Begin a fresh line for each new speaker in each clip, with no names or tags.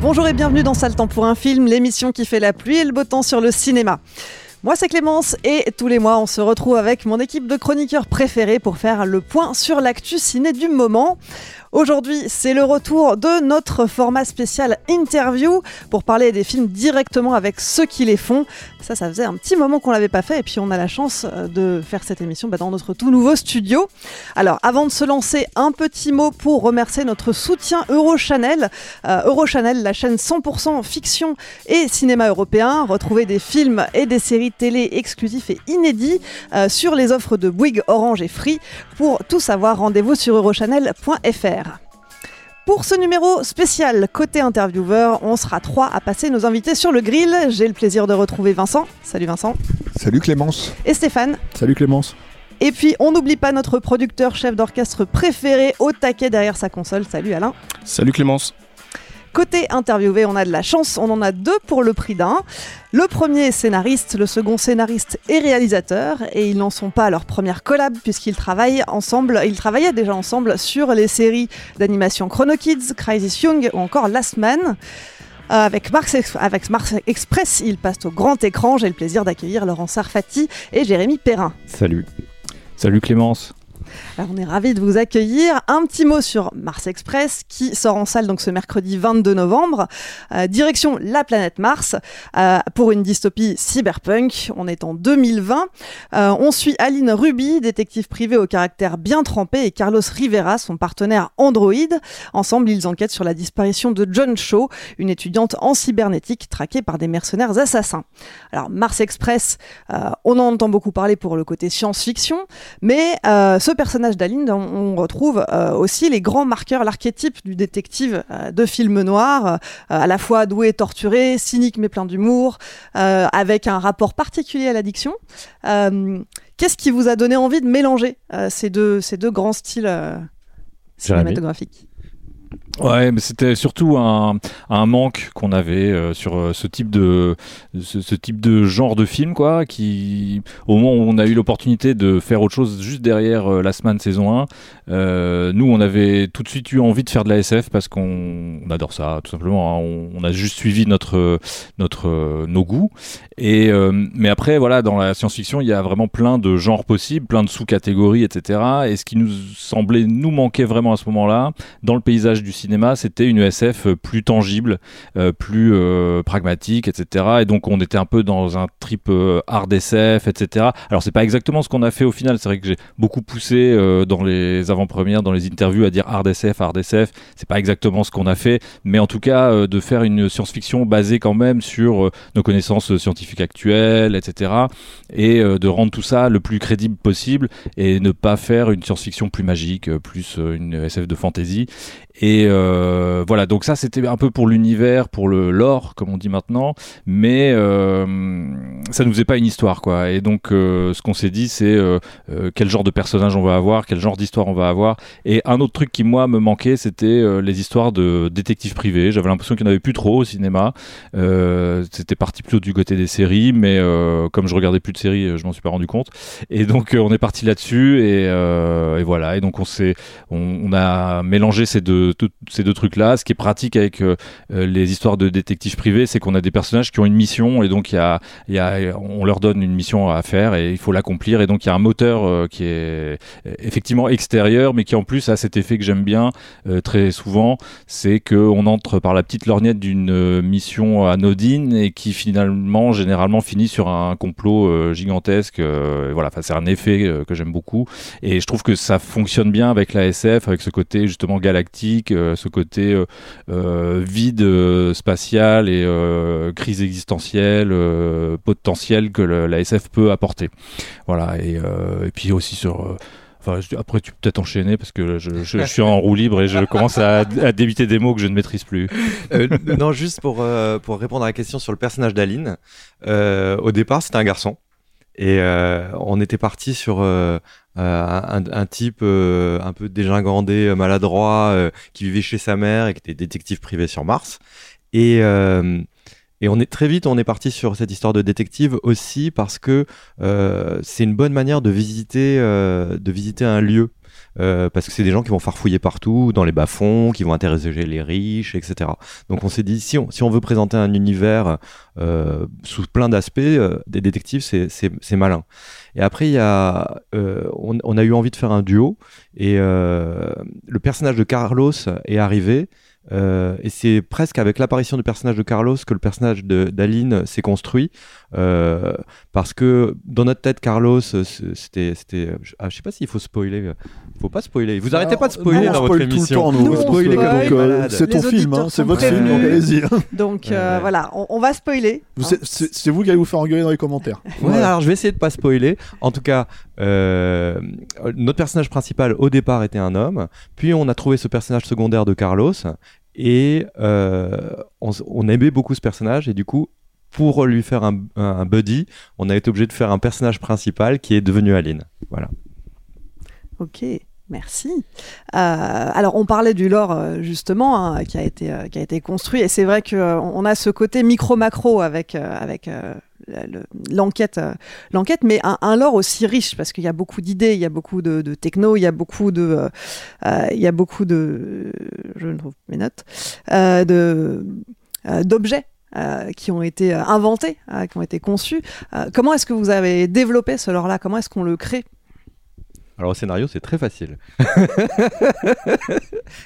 Bonjour et bienvenue dans Sale Temps pour un film, l'émission qui fait la pluie et le beau temps sur le cinéma. Moi c'est Clémence et tous les mois on se retrouve avec mon équipe de chroniqueurs préférés pour faire le point sur l'actu ciné du moment. Aujourd'hui, c'est le retour de notre format spécial interview pour parler des films directement avec ceux qui les font. Ça, ça faisait un petit moment qu'on l'avait pas fait et puis on a la chance euh, de faire cette émission bah, dans notre tout nouveau studio. Alors, avant de se lancer, un petit mot pour remercier notre soutien Eurochannel. Euh, Eurochannel, la chaîne 100% fiction et cinéma européen. Retrouvez des films et des séries télé exclusifs et inédits euh, sur les offres de Bouygues, Orange et Free. Pour tout savoir, rendez-vous sur eurochannel.fr. Pour ce numéro spécial côté intervieweur, on sera trois à passer nos invités sur le grill. J'ai le plaisir de retrouver Vincent. Salut Vincent.
Salut Clémence.
Et Stéphane.
Salut Clémence.
Et puis on n'oublie pas notre producteur chef d'orchestre préféré au taquet derrière sa console. Salut Alain.
Salut Clémence.
Côté interviewé, on a de la chance, on en a deux pour le prix d'un. Le premier scénariste, le second scénariste et réalisateur, et ils n'en sont pas à leur première collab puisqu'ils travaillent ensemble, ils travaillaient déjà ensemble sur les séries d'animation Chrono Kids, Crisis Young ou encore Last Man. Euh, avec, Mars, avec Mars Express, ils passent au grand écran. J'ai le plaisir d'accueillir Laurent Sarfati et Jérémy Perrin.
Salut. Salut Clémence.
On est ravis de vous accueillir. Un petit mot sur Mars Express qui sort en salle donc ce mercredi 22 novembre. Euh, direction la planète Mars euh, pour une dystopie cyberpunk. On est en 2020. Euh, on suit Aline Ruby, détective privée au caractère bien trempé, et Carlos Rivera, son partenaire Android. Ensemble, ils enquêtent sur la disparition de John Shaw, une étudiante en cybernétique traquée par des mercenaires assassins. Alors Mars Express, on en entend beaucoup parler pour le côté science-fiction, mais ce personnage d'Aline, on, on retrouve euh, aussi les grands marqueurs, l'archétype du détective euh, de film noir, euh, à la fois doué et torturé, cynique mais plein d'humour, avec un rapport particulier à l'addiction. Qu'est-ce qui vous a donné envie de mélanger ces, deux, ces deux grands styles cinématographiques?
Ouais, mais c'était surtout un, manque qu'on avait euh, sur euh, ce type de ce, type de genre de film quoi, qui au moment où on a eu l'opportunité de faire autre chose juste derrière euh, la semaine saison 1, euh, nous on avait tout de suite eu envie de faire de la SF parce qu'on on adore ça tout simplement. hein. On, a juste suivi notre notre nos goûts et mais après voilà dans la science-fiction il y a vraiment plein de genres possibles, plein de sous-catégories etc. Et ce qui nous semblait nous manquer vraiment à ce moment-là dans le paysage du cinéma, c'était une SF plus tangible, euh, plus euh, pragmatique, etc. Et donc on était un peu dans un trip euh, hard SF, etc. Alors c'est pas exactement ce qu'on a fait au final. C'est vrai que j'ai beaucoup poussé dans les avant-premières, dans les interviews à dire hard SF, hard SF. C'est pas exactement ce qu'on a fait, mais en tout cas de faire une science-fiction basée quand même sur nos connaissances scientifiques actuelles, etc. Et de rendre tout ça le plus crédible possible et ne pas faire une science-fiction plus magique, plus une SF de fantasy. Et euh, voilà, donc ça c'était un peu pour l'univers, pour le lore, comme on dit maintenant, mais euh, ça nous faisait pas une histoire, quoi. Et donc euh, ce qu'on s'est dit, c'est euh, euh, quel genre de personnage on va avoir, quel genre d'histoire on va avoir. Et un autre truc qui moi me manquait, c'était euh, les histoires de détectives privés. J'avais l'impression qu'il n'y en avait plus trop au cinéma. C'était parti plutôt du côté des séries, mais comme je regardais plus de séries, je m'en suis pas rendu compte. Et donc on est parti là-dessus et, et voilà. Et donc on on, on a mélangé ces deux tout- ces deux trucs-là. Ce qui est pratique avec euh, euh, les histoires de détectives privés, c'est qu'on a des personnages qui ont une mission et donc y y a, on leur donne une mission à faire et il faut l'accomplir. Et donc il y a un moteur euh, qui est effectivement extérieur, mais qui en plus a cet effet que j'aime bien très souvent, c'est qu'on entre par la petite lorgnette d'une mission anodine et qui finalement généralement finit sur un complot gigantesque. voilà, c'est un effet que j'aime beaucoup et je trouve que ça fonctionne bien avec la SF, avec ce côté justement galactique, euh, ce côté euh, euh, vide spatial et crise existentielle potentielle que le- la SF peut apporter. Voilà, et, puis aussi sur. après, tu peux peut-être enchaîner parce que je, suis en roue libre et je commence à, débiter des mots que je ne maîtrise plus.
Non, juste pour, pour répondre à la question sur le personnage d'Aline. Au départ, c'était un garçon. Et on était parti sur un, un type euh, un peu dégingandé, euh, maladroit, euh, qui vivait chez sa mère et qui était détective privé sur Mars. Et, euh, et on est très vite, on est parti sur cette histoire de détective aussi parce que euh, c'est une bonne manière de visiter, euh, de visiter un lieu. Euh, parce que c'est des gens qui vont farfouiller partout, dans les bas-fonds, qui vont interroger les riches, etc. Donc on s'est dit, si on, si on veut présenter un univers euh, sous plein d'aspects, euh, des détectives, c'est malin. Et après, euh, on, a eu envie de faire un duo, et euh, le personnage de Carlos est arrivé, euh, et c'est presque avec l'apparition du personnage de Carlos que le personnage d'Aline s'est construit, parce que dans notre tête, Carlos, euh, c'était, ah, je sais pas s'il faut spoiler, euh, faut pas spoiler. Vous arrêtez pas de spoiler
Non,
dans
spoil
votre
tout le
émission.
temps, nous. Donc, c'est ton film, hein, c'est votre film, donc allez-y. hein.
Donc euh,
Ouais, ouais.
voilà, on, on va spoiler.
Vous-
hein.
C'est vous qui allez vous faire engueuler dans les commentaires.
Ouais, alors je vais essayer de pas spoiler. En tout cas, euh, notre personnage principal au départ était un homme, puis on a trouvé ce personnage secondaire de Carlos et euh, on aimait beaucoup ce personnage et du coup, pour lui faire un, buddy, on a été obligé de faire un personnage principal qui est devenu Aline. Voilà.
Ok, merci. Euh, alors, on parlait du lore euh, justement hein, qui a été euh, qui a été construit, et c'est vrai que on a ce côté micro-macro avec euh, avec le- l'enquête l'enquête, mais un, lore aussi riche parce qu'il y a beaucoup d'idées, il y a beaucoup de, de techno, il y a beaucoup de il y a beaucoup de je ne trouve mes notes de d'objets. Euh, qui ont été euh, inventés, euh, qui ont été conçus. Euh, comment est-ce que vous avez développé ce lore-là? Comment est-ce qu'on le crée?
Alors au scénario, c'est très facile.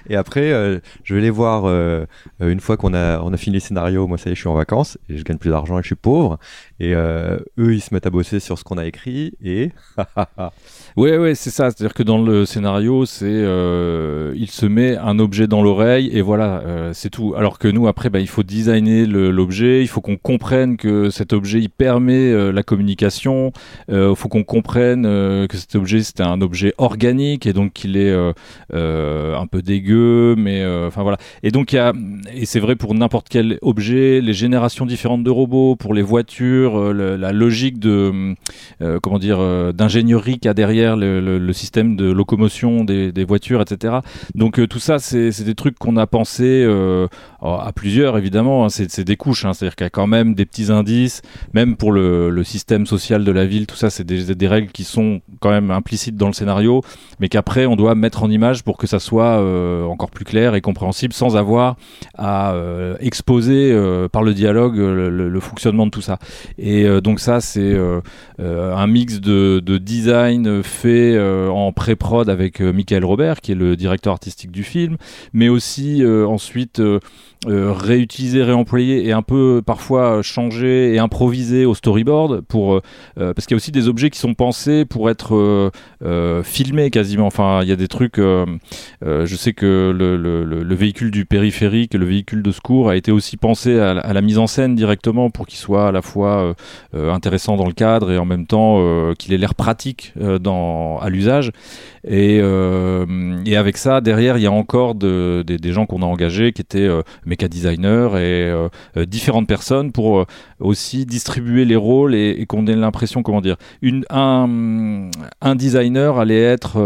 et après, euh, je vais les voir euh, euh, une fois qu'on a, on a fini le scénario. Moi, ça y est, je suis en vacances et je gagne plus d'argent et je suis pauvre. Et eux, ils se mettent à bosser sur ce qu'on a écrit et
Ouais, ouais, c'est ça. C'est-à-dire que dans le scénario, c'est il se met un objet dans l'oreille et voilà, c'est tout. Alors que nous, après, bah, il faut designer l'objet. Il faut qu'on comprenne que cet objet il permet la communication. Il faut qu'on comprenne que cet objet c'était un objet organique et donc qu'il est un peu dégueu, mais euh, enfin voilà. Et donc il y a et c'est vrai pour n'importe quel objet, les générations différentes de robots, pour les voitures, euh, la logique de euh, comment dire d'ingénierie qu'il y a derrière le, système de locomotion des, voitures, etc. Donc tout ça, c'est des trucs qu'on a pensé à plusieurs évidemment. hein, c'est des couches, hein, c'est-à-dire qu'il y a quand même des petits indices, même pour le, système social de la ville. Tout ça, c'est des, règles qui sont quand même implicites dans le scénario, mais qu'après on doit mettre en image pour que ça soit encore plus clair et compréhensible, sans avoir à euh, exposer euh, par le dialogue euh, le, fonctionnement de tout ça. Et euh, donc ça, c'est euh, euh, un mix de, de design fait euh, en pré-prod avec euh, Michael Robert, qui est le directeur artistique du film, mais aussi euh, ensuite euh, euh, réutiliser, réemployer et un peu parfois euh, changer et improviser au storyboard pour euh, euh, parce qu'il y a aussi des objets qui sont pensés pour être euh, euh, filmés quasiment. Enfin, il y a des trucs. euh, euh, je sais que le, le- le- le véhicule du périphérique, le véhicule de secours, a été aussi pensé à, la- à la mise en scène directement pour qu'il soit à la fois euh, euh, intéressant dans le cadre et en même temps euh, qu'il ait l'air pratique euh, dans, à l'usage. Et, euh, et avec ça, derrière, il y a encore de- des- gens qu'on a engagés qui étaient euh, méca designers et euh, différentes personnes pour aussi distribuer les rôles et, qu'on ait l'impression, comment dire, un, designer allait être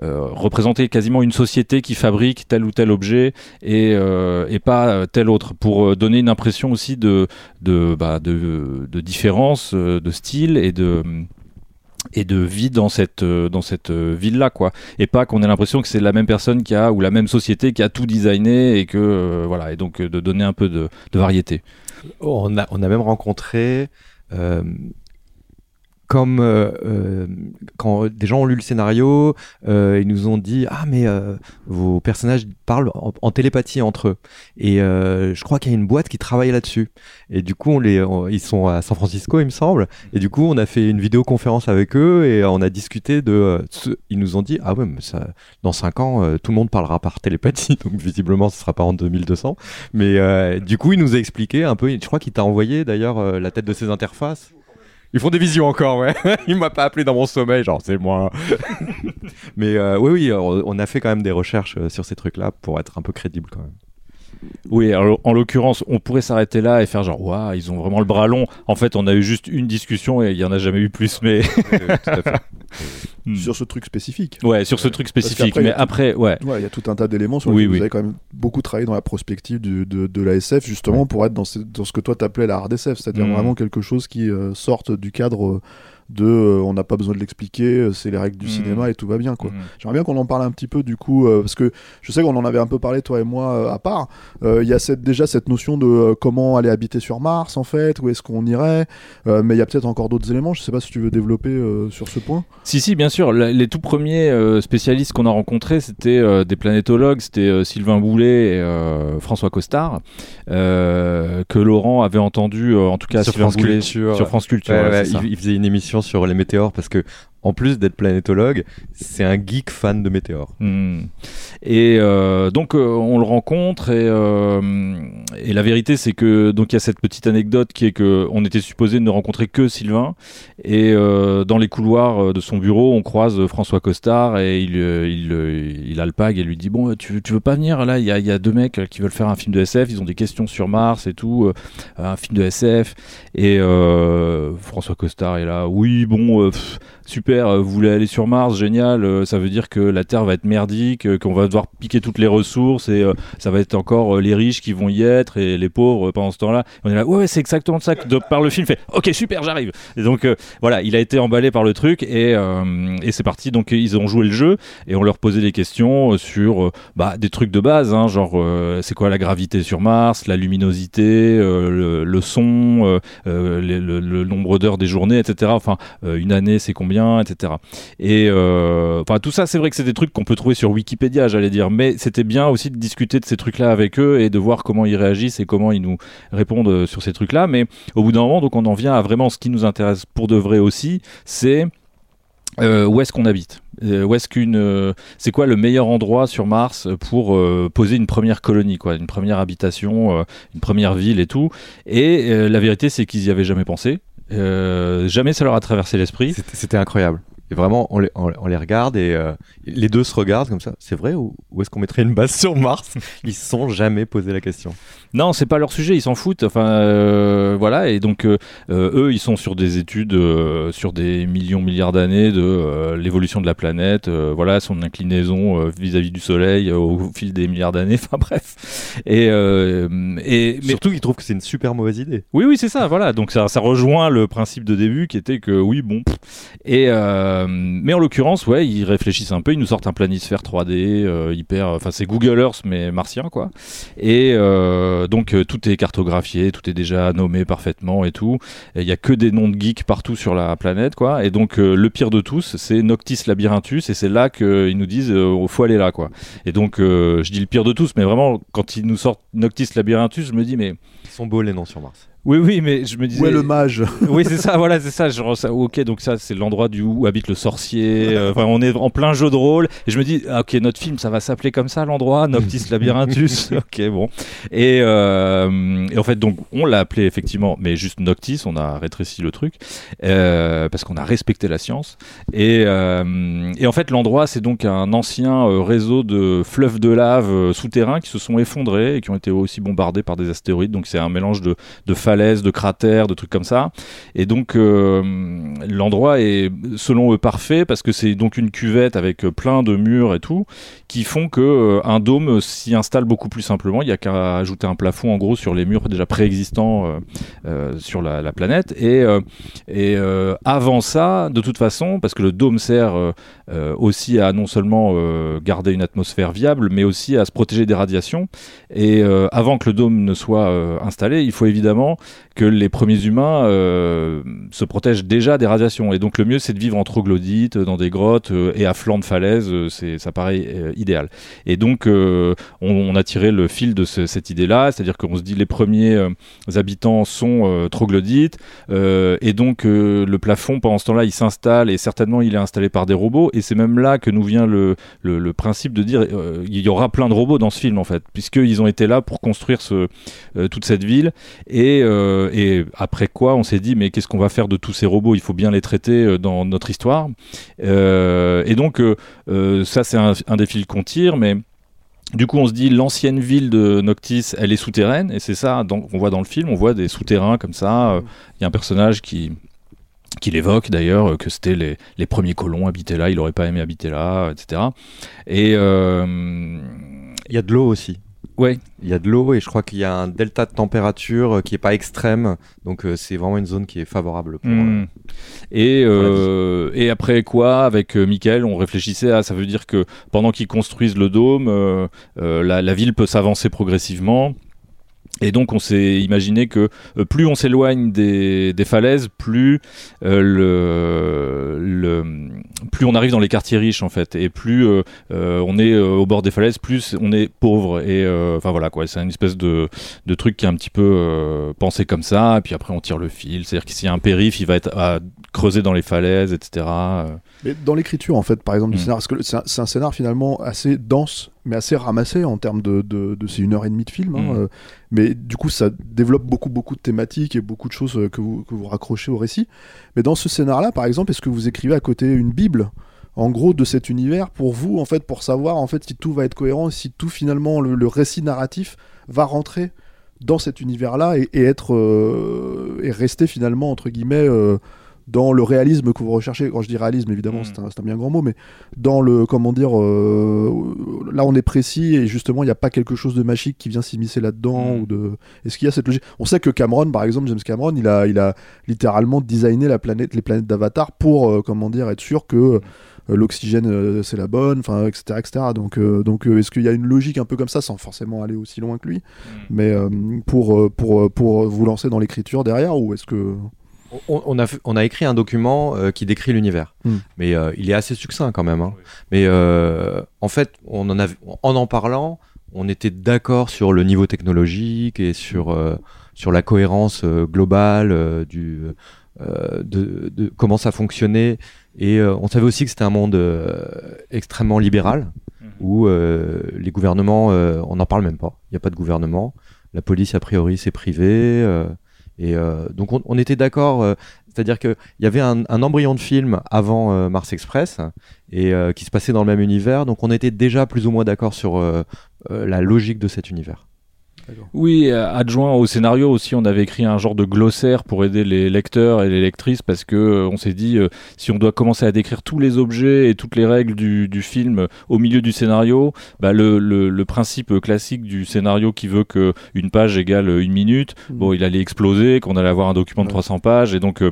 représenter quasiment une société qui fabrique tel ou tel objet et, pas tel autre. Pour donner une impression aussi de, bah, différence de style et de et de vie dans cette euh, dans cette ville là quoi. Et pas qu'on ait l'impression que c'est la même personne qui a ou la même société qui a tout designé et que euh, voilà. Et donc euh, de donner un peu de, de variété.
On a on a même rencontré euh, comme euh, euh, quand des gens ont lu le scénario, euh, ils nous ont dit ah mais euh, vos personnages parlent en, télépathie entre eux. Et euh, je crois qu'il y a une boîte qui travaille là-dessus. Et du coup on les ils sont à San Francisco il me semble. Et du coup on a fait une vidéoconférence avec eux et on a discuté de euh, ils nous ont dit ah ouais mais ça dans cinq ans euh, tout le monde parlera par télépathie. Donc visiblement ce sera pas en 2200 mais euh, du coup il nous a expliqué un peu je crois qu'il t'a envoyé d'ailleurs euh, la tête de ces interfaces ils font des visions encore, ouais. Il m'a pas appelé dans mon sommeil, genre c'est moi. Mais euh, oui, oui, on a fait quand même des recherches euh, sur ces trucs-là pour être un peu crédible quand même.
Oui, alors, en l'occurrence, on pourrait s'arrêter là et faire genre, waouh, ils ont vraiment le bras long. En fait, on a eu juste une discussion et il y en a jamais eu plus, mais. Hmm.
Sur ce truc spécifique.
Ouais, sur ce truc spécifique. Mais après, ouais.
Ouais, il y a tout un tas d'éléments sur
Oui,
lesquels
oui.
vous avez quand même beaucoup travaillé dans la prospective du- de, de la SF, justement pour être dans ce, dans ce que toi t'appelais la hard SF, c'est-à-dire
Mhm.
vraiment quelque chose qui euh, sorte du cadre euh, de euh, on n'a pas besoin de l'expliquer, euh, c'est les règles du
Mhm.
cinéma et tout va bien quoi.
Mhm.
J'aimerais bien qu'on en parle un petit peu du coup, euh, parce que je sais qu'on en avait un peu parlé toi et moi euh, à part. Euh, Il y a cette, déjà cette notion de euh, comment aller habiter sur Mars en fait, où est-ce qu'on irait, Euh, mais il y a peut-être encore d'autres éléments. Je sais pas si tu veux développer euh, sur ce point.
Si, si, bien sûr. La- les tout premiers euh, spécialistes qu'on a rencontrés, c'était euh, des planétologues, c'était euh, Sylvain Boulet et euh, François Costard, euh, que Laurent avait entendu, euh, en tout cas
sur
Sylvain
France
Boulet,
Culture.
sur France Culture.
Ouais,
ouais,
ouais,
c'est ça.
il, il faisait une émission sur les météores parce que en plus d'être planétologue, c'est un geek fan de météores.
Hmm. Et euh, donc euh, on le rencontre et, euh, et la vérité c'est que donc il y a cette petite anecdote qui est que on était supposé ne rencontrer que Sylvain et dans les couloirs de son bureau on croise François Costard et il euh, il, euh, il alpague et lui dit bon tu, tu veux pas venir? Là il y a, il y a deux mecs qui veulent faire un film de SF ils ont des questions sur Mars et tout un film de SF et François Costard est là oui bon super, euh, vous voulez aller sur Mars, génial, euh, ça veut dire que la Terre va être merdique, euh, qu'on va devoir piquer toutes les ressources et ça va être encore les riches qui vont y être et les pauvres pendant ce temps-là. On est là, ouais, c'est exactement ça que de, par le film fait, ok, super, j'arrive. Et donc voilà, il a été emballé par le truc et, c'est parti. Donc ils ont joué le jeu et on leur posait des questions sur bah, des trucs de base, hein, genre c'est quoi la gravité sur Mars, la luminosité, le, son, le, nombre d'heures des journées, etc. Enfin, une année c'est combien, etc. Et euh, enfin tout ça, c'est vrai que c'est des trucs qu'on peut trouver sur Wikipédia, j'allais dire, mais c'était bien aussi de discuter de ces trucs-là avec eux et de voir comment ils réagissent et comment ils nous répondent euh, sur ces trucs-là. Mais au bout d'un moment, on en vient à vraiment ce qui nous intéresse pour de vrai aussi, c'est euh, où est-ce qu'on habite? C'est quoi le meilleur endroit sur Mars pour poser une première colonie, quoi, une première habitation, une première ville et tout. Et la vérité, c'est qu'ils y avaient jamais pensé. Euh, jamais ça leur a traversé l'esprit.
C'était c'était incroyable. Et vraiment, on les, on, on les regarde et euh, les deux se regardent comme ça. C'est vrai ou, ou est-ce qu'on mettrait une base sur Mars Ils se sont jamais posé la question.
Non, c'est pas leur sujet, ils s'en foutent. Enfin, euh, voilà. Et donc, euh, eux, ils sont sur des études sur des millions, milliards d'années de l'évolution de la planète, voilà, son inclinaison vis-à-vis du Soleil au fil des milliards d'années. Enfin, bref. Et, et mais
Surtout qu'ils trouvent que c'est une super mauvaise idée.
oui, oui, c'est ça, voilà. Donc ça, ça rejoint le principe de début qui était que oui, bon. pff. Et euh, mais en l'occurrence, ouais, ils réfléchissent un peu, ils nous sortent un planisphère 3D euh, hyper, enfin c'est Google Earth mais martien quoi. Et euh, donc tout est cartographié, tout est déjà nommé parfaitement et tout. Il y a que des noms de geeks partout sur la planète quoi. Et donc le pire de tous, c'est Noctis Labyrinthus et c'est là qu'ils nous disent faut aller là quoi. Et donc je dis le pire de tous, mais vraiment quand ils nous sortent Noctis Labyrinthus, je me dis mais
Ils sont beaux les noms sur Mars.
Oui, oui, mais je me disais.
Où est le mage
Oui, c'est ça, voilà, c'est ça. Genre, ça- Ok, donc ça, c'est l'endroit du où habite le sorcier. euh, on est en plein jeu de rôle. Et je me dis, ah, ok, notre film, ça va s'appeler comme ça, l'endroit, Noctis Labyrinthus. ok, bon. Et, euh, et en fait, donc, on l'a appelé effectivement, mais juste Noctis. On a rétréci le truc euh, parce qu'on a respecté la science. Et, et en fait, l'endroit, c'est donc un ancien réseau de fleuves de lave souterrains qui se sont effondrés et qui ont été aussi bombardés par des astéroïdes. Donc, c'est un mélange de, de falaises de cratères, de trucs comme ça. Et donc l'endroit est selon eux parfait parce que c'est donc une cuvette avec plein de murs et tout qui font que un dôme s'y installe beaucoup plus simplement. Il y a qu'à ajouter un plafond en gros sur les murs déjà préexistants sur la, la, planète. Et, avant ça, de toute façon, parce que le dôme sert aussi à non seulement garder une atmosphère viable, mais aussi à se protéger des radiations. Et euh, avant que le dôme ne soit euh, installé, il faut évidemment que les premiers humains euh, se protègent déjà des radiations. Et donc le mieux, c'est de vivre en troglodyte, dans des grottes et à flanc de falaise. c'est, ça paraît idéal. Et donc on, a tiré le fil de cette idée-là, c'est-à-dire qu'on se dit les premiers habitants sont troglodytes, et donc le plafond pendant ce temps-là, il s'installe et certainement il est installé par des robots. Et c'est même là que nous vient le, principe de dire il y aura plein de robots dans ce film en fait, puisqu'ils ont été là pour construire euh, toute cette ville. Et, euh, et, après quoi, on s'est dit, mais qu'est-ce qu'on va faire de tous ces robots? Il faut bien les traiter euh, dans notre histoire. et donc, ça, c'est un, un, qu'on tire, mais. Du coup, on se dit l'ancienne ville de Noctis, elle est souterraine, et c'est ça qu'on voit dans le film. On voit des souterrains comme ça. Il y a un personnage qui, qu'il évoque d'ailleurs que c'était les, les, premiers colons habitaient là, il n'aurait pas aimé habiter là, etc. Et
il y a de l'eau aussi.
Ouais.
Il y a de l'eau et je crois qu'il y a un delta de température euh, qui est pas extrême, donc euh, c'est vraiment une zone qui est favorable pour.
Hmm. Euh, et, et après quoi, avec Michael, on réfléchissait à ça veut dire que pendant qu'ils construisent le dôme, la, la, ville peut s'avancer progressivement. Et donc on s'est imaginé que euh, plus on s'éloigne des, des, falaises, plus euh, le, le, plus on arrive dans les quartiers riches en fait, et plus euh, on est au bord des falaises, plus on est pauvre. Et enfin voilà quoi, c'est une espèce de, de, truc qui est un petit peu pensé comme ça. Et puis après on tire le fil, c'est-à-dire que s'il y a un périph', il va être à creuser dans les falaises, etc.
Mais dans l'écriture en fait, par exemple du mm. scénario, parce que c'est un, scénar finalement assez dense mais assez ramassé en termes de, de, de c'est une heure et demie de film. Hein, mm. mais du coup, ça développe beaucoup, beaucoup de thématiques et beaucoup de choses euh, que vous, que vous raccrochez au récit. Mais dans ce scénar-là, par exemple, est-ce que vous écrivez à côté une Bible en gros de cet univers pour vous en fait pour savoir en fait si tout va être cohérent si tout finalement le, récit narratif va rentrer dans cet univers là et, être euh, et rester finalement entre guillemets euh, dans le réalisme que vous recherchez. Quand je dis réalisme, évidemment, mm. c'est un, bien grand mot, mais dans le, comment dire, euh, là on est précis et justement il n'y a pas quelque chose de magique qui vient s'immiscer là-dedans mm. ou de. Est-ce qu'il y a cette logique? On sait que Cameron, par exemple, James Cameron, il a, il a littéralement designé la planète, les planètes d'Avatar pour, euh, comment dire, être sûr que euh, l'oxygène c'est la bonne, enfin etc etc. Donc donc est-ce qu'il y a une logique un peu comme ça sans forcément aller aussi loin que lui, mm. mais pour pour pour vous lancer dans l'écriture derrière ou est-ce que
on, a, on a écrit un document euh, qui décrit l'univers, hmm. mais euh, il est assez succinct quand même. Hein. Mais euh, en fait, on en, en en parlant, on était d'accord sur le niveau technologique et sur, sur la cohérence globale du, de, comment ça fonctionnait. Et on savait aussi que c'était un monde extrêmement libéral, hmm. où les gouvernements, on n'en parle même pas. Il n'y a pas de gouvernement. La police, a priori, c'est privé. Et euh, donc on, était d'accord, euh, c'est-à-dire qu'il y avait un, embryon de film avant euh, Mars Express et qui se passait dans le même univers, donc on était déjà plus ou moins d'accord sur la logique de cet univers.
Oui, euh, adjoint au scénario aussi, on avait écrit un genre de glossaire pour aider les lecteurs et les lectrices parce que euh, on s'est dit euh, si on doit commencer à décrire tous les objets et toutes les règles du, film au milieu du scénario, bah le, le, principe classique du scénario qui veut que une page égale une minute, mmh. bon, il allait exploser, qu'on allait avoir un document de 300 pages et donc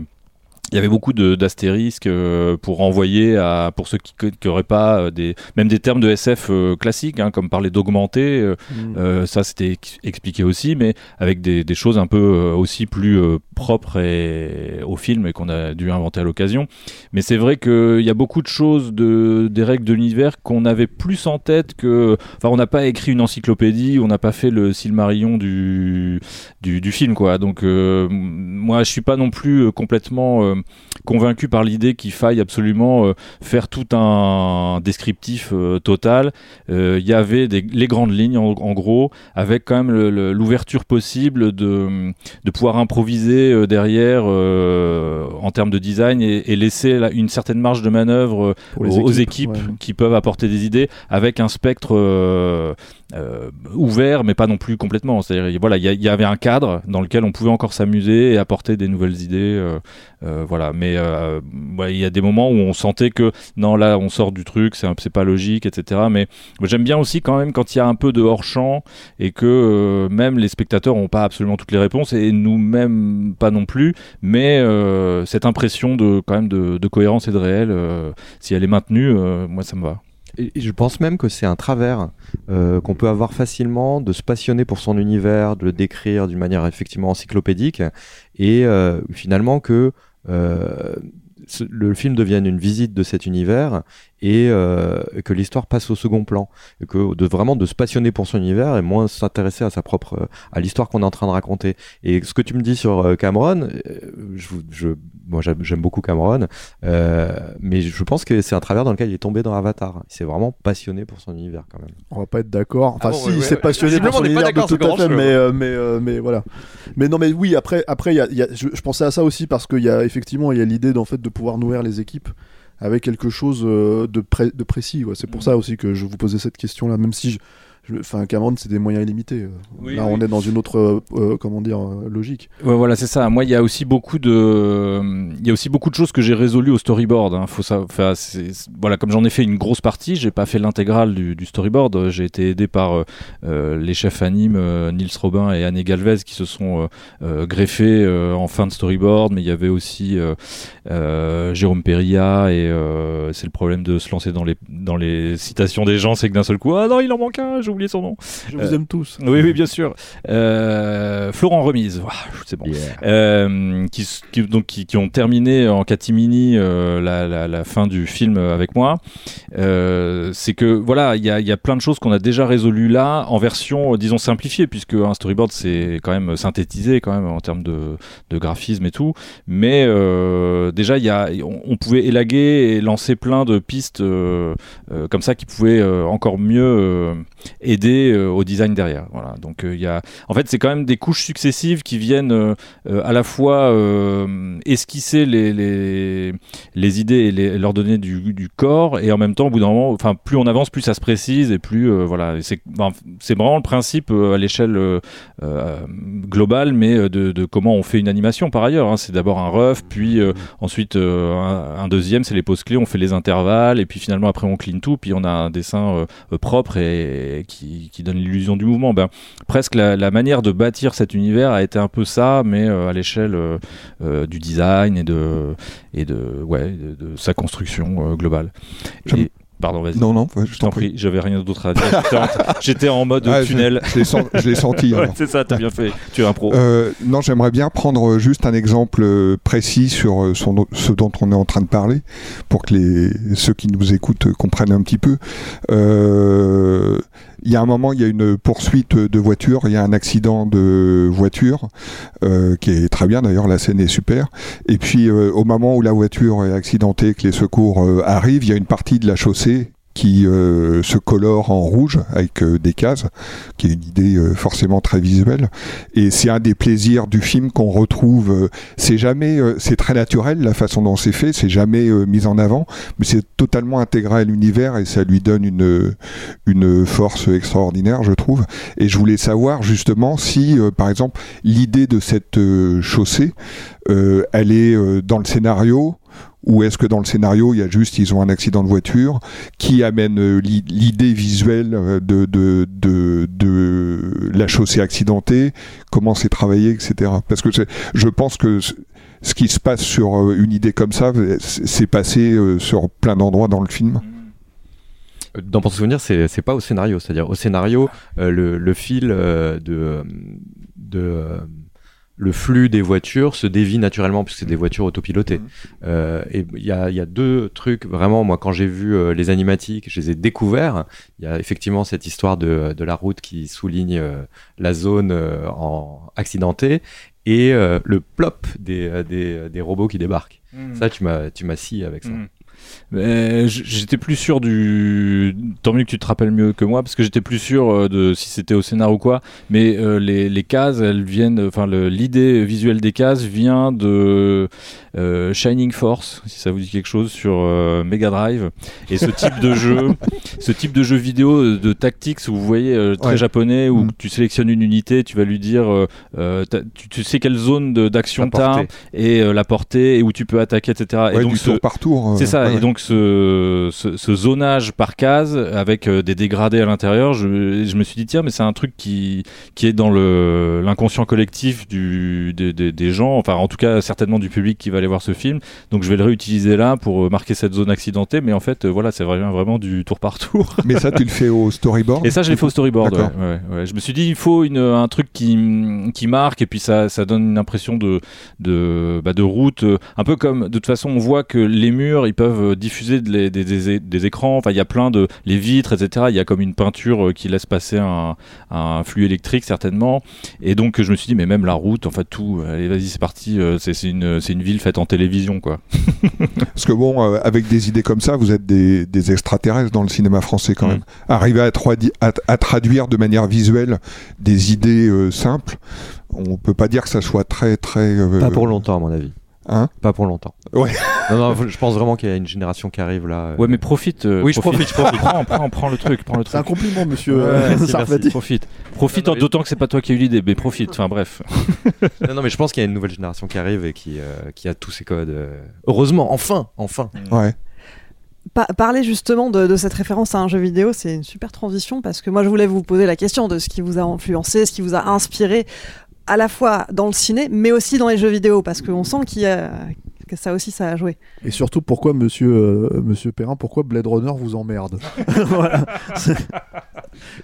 il y avait beaucoup d'astérisques euh, pour renvoyer à pour ceux qui n'auraient pas euh, des même des termes de SF euh, classiques hein, comme parler d'augmenter mm. ça c'était expliqué aussi mais avec des, des choses un peu aussi plus propres et, au film et qu'on a dû inventer à l'occasion mais c'est vrai qu'il y a beaucoup de choses de des règles de l'univers qu'on avait plus en tête que enfin on n'a pas écrit une encyclopédie on n'a pas fait le Silmarillion du, du, du film quoi donc moi je suis pas non plus complètement room convaincu par l'idée qu'il faille absolument euh, faire tout un descriptif euh, total. Euh, Il y avait des, les grandes lignes en, en gros, avec quand même l'ouverture possible de, de pouvoir improviser derrière en termes de design et, et laisser là, une certaine marge de manœuvre aux,
équipes, ouais.
qui peuvent apporter des idées avec un spectre euh, euh, ouvert mais pas non plus complètement c'est-à-dire voilà il y, avait un cadre dans lequel on pouvait encore s'amuser et apporter des nouvelles idées euh, voilà mais euh, il y a des moments où on sentait que non là on sort du truc c'est pas logique etc mais j'aime bien aussi quand même quand il y a un peu de hors champ et que euh, même les spectateurs n'ont pas absolument toutes les réponses et nous-mêmes pas non plus mais euh, cette impression de quand même de, cohérence et de réel si elle est maintenue moi ça me va.
Je pense même que c'est un travers qu'on peut avoir facilement de se passionner pour son univers, de le décrire d'une manière effectivement encyclopédique, et finalement que le film devienne une visite de cet univers et euh, que l'histoire passe au second plan, et que de vraiment de se passionner pour son univers et moins s'intéresser à sa propre euh, à l'histoire qu'on est en train de raconter. Et ce que tu me dis sur euh, Cameron, je, vous- je moi j'aime beaucoup Cameron, euh, mais je pense que c'est un travers dans lequel il est tombé dans Avatar. Il s'est vraiment passionné pour son univers quand même.
On va pas être d'accord. Enfin,
Ah bon,
si,
ouais,
il s'est
ouais.
passionné pour son univers de tout à fait, mais, euh, mais, euh, mais voilà. Mais non, mais oui, après, après, il y a, il y a- je, je pensais à ça aussi parce qu'il y a effectivement, il y a l'idée d'en fait de pouvoir nourrir les équipes avec quelque chose euh, de, pré- de précis. ouais. C'est pour ça aussi que je vous posais cette question-là, même si je- Enfin, Cameron, c'est des moyens illimités. euh.
Oui,
Là,
oui.
on est dans une autre, euh, euh, comment dire, logique.
Ouais, voilà, c'est ça. Moi, il y a aussi beaucoup de, il y a aussi beaucoup de choses que j'ai résolues au storyboard. Hein. Faut ça, voilà, comme j'en ai fait une grosse partie, j'ai pas fait l'intégrale du, du storyboard. J'ai été aidé par euh, les chefs animes euh, Nils Robin et Anne Galvez qui se sont greffés euh, en fin de storyboard. Mais il y avait aussi euh, euh, Jérôme Perilla et euh, c'est le problème de se lancer dans les dans les citations des gens, c'est que d'un seul coup, ah non, il en manque un, j'ai oublié son nom.
Je vous
Euh,
aime tous.
Oui, oui, bien sûr. Euh, Florent Remise, c'est bon. Euh, qui, s- qui- donc, qui, qui ont terminé en catimini la, la- la fin du film avec moi. C'est que voilà, il y a, il y a plein de choses qu'on a déjà résolues là en version, disons, simplifiée, puisque un storyboard c'est quand même synthétisé quand même en termes de, de graphisme et tout. Mais euh, déjà, y a, on, on pouvait élaguer et lancer plein de pistes euh, euh, comme ça qui pouvaient encore mieux aider euh, au design derrière. Voilà. Donc euh, il y a, en fait, c'est quand même des couches successives qui viennent euh, à la fois esquisser les, les, idées et, leur donner du, corps, et en même temps, au bout d'un moment, enfin, plus on avance, plus ça se précise, et plus voilà, c'est ben, vraiment le principe à l'échelle globale, mais de, de comment on fait une animation par ailleurs. hein. C'est d'abord un rough, puis ensuite un, deuxième, c'est les poses clés, on fait les intervalles, et puis finalement après on clean tout, puis on a un dessin propre et qui, qui donne l'illusion du mouvement. Ben, presque la, la manière de bâtir cet univers a été un peu ça, mais euh, à l'échelle euh, euh, du design et de, et de, ouais, de, de sa construction globale. Et- Pardon, vas-y.
Non, non, je
t'en prie, j'avais rien d'autre à dire. J'étais en- mode
Ah,
tunnel.
je l'ai sen- je l'ai senti,
Ouais, c'est ça, t'as bien fait. Tu es un pro.
Euh, non, j'aimerais bien prendre juste un exemple précis sur son- ce dont on est en train de parler, pour que les, ceux qui nous écoutent comprennent un petit peu. Euh, Il y a un moment, il y a une poursuite de voiture, il y a un accident de voiture, euh, qui est très bien d'ailleurs, la scène est super. Et puis euh, au moment où la voiture est accidentée, que les secours euh, arrivent, il y a une partie de la chaussée qui euh, se colore en rouge avec euh, des cases, qui est une idée euh, forcément très visuelle. Et c'est un des plaisirs du film qu'on retrouve. euh, c'est jamais, euh, c'est très naturel la façon dont c'est fait, c'est jamais mis en avant, mais c'est totalement intégré à l'univers et ça lui donne une une force extraordinaire, je trouve. Et je voulais savoir justement si, par exemple, l'idée de cette chaussée, elle est dans le scénario ou est-ce que dans le scénario, il y a juste, ils ont un accident de voiture qui amène euh, l'i- l'idée visuelle euh, de, de, de, de la chaussée accidentée, comment c'est travaillé, etc. Parce que je pense que ce qui se passe sur euh, une idée comme ça, c'est passé sur plein d'endroits dans le film.
Dans mon souvenir, c'est pas au scénario. C'est-à-dire, au scénario, le, le fil de, de le flux des voitures se dévie naturellement puisque c'est des voitures autopilotées. Euh, et il y a, y a deux trucs vraiment. Moi, quand j'ai vu euh, les animatiques, je les ai découverts. Il y a effectivement cette histoire de, de la route qui souligne euh, la zone euh, en accidentée. et le plop des, des, des robots qui débarquent.
Mm.
Ça, tu m'as tu m'as scié avec ça.
Mm. Mais j'étais plus sûr du. Tant mieux que tu te rappelles mieux que moi, parce que j'étais plus sûr euh, de si c'était au scénar ou quoi. Mais euh, les, les cases, elles viennent. Enfin, le- l'idée visuelle des cases vient de euh, Shining Force, si ça vous dit quelque chose, sur euh, Mega Drive. Et ce type de jeu, ce type de jeu vidéo de tactics où vous voyez très
Ouais.
japonais, où
Mm.
tu sélectionnes une unité, tu vas lui dire, t'as- tu, tu sais quelle zone de- d'action
La
tu as
portée.
et la portée et où tu peux attaquer, etc.
Ouais,
et donc
du
ce-
tour par tour.
c'est ça,
ouais, ouais.
donc ce, ce, ce zonage par case avec euh, des dégradés à l'intérieur, je, je me suis dit tiens, mais c'est un truc qui, qui est dans le- l'inconscient collectif du, des, des- des gens, enfin en tout cas certainement du public qui va aller voir ce film, donc je vais le réutiliser là pour euh, marquer cette zone accidentée, mais en fait euh, voilà, c'est vraiment, vraiment du tour par tour.
Mais ça, tu le fais au storyboard
Et ça, je l'ai fait au storyboard. Ouais, ouais, ouais. Je me suis dit, il faut une, un truc qui, qui marque et puis ça, ça donne une impression de, de, bah, de route. Un peu comme, de toute façon, on voit que les murs, ils peuvent euh, diffuser de les- des, des- des écrans. Enfin, il y a plein de. Les vitres, etc. Il y a comme une peinture euh, qui laisse passer un, un flux électrique, certainement. Et donc, je me suis dit, mais même la route, en fait, tout. Allez, vas-y, c'est parti. euh, C'est une, c'est une ville faite en télévision, quoi.
Parce que bon, euh, avec des idées comme ça, vous êtes des, des extraterrestres dans le cinéma français quand
Mm.
même. Arriver à, tradi- à- à traduire de manière visuelle des idées euh, simples, on peut pas dire que ça soit très très. euh,
Pas pour longtemps, à mon avis.
Hein
Pas pour longtemps.
Ouais.
Non, non, je pense vraiment qu'il y a une génération qui arrive là. euh.
Ouais, mais profite. euh,
Oui, je profite, je profite.
prends, prends, prends le truc. Prends le
C'est un compliment, monsieur
Ouais,
euh,
merci.
Profite. Profite,
Non,
en
mais-
d'autant que c'est pas toi qui as eu l'idée, mais profite. Enfin bref.
Non, non, mais je pense qu'il y a une nouvelle génération qui arrive et qui, euh, qui a tous ces codes. euh. Heureusement, enfin, enfin.
Ouais.
Pa- parler justement de, de cette référence à un jeu vidéo, c'est une super transition parce que moi je voulais vous poser la question de ce qui vous a influencé, ce qui vous a inspiré à la fois dans le ciné mais aussi dans les jeux vidéo parce qu'on sent qu'il y a que ça aussi ça a joué.
Et surtout, pourquoi, monsieur, euh, monsieur Perrin, pourquoi Blade Runner vous emmerde Voilà.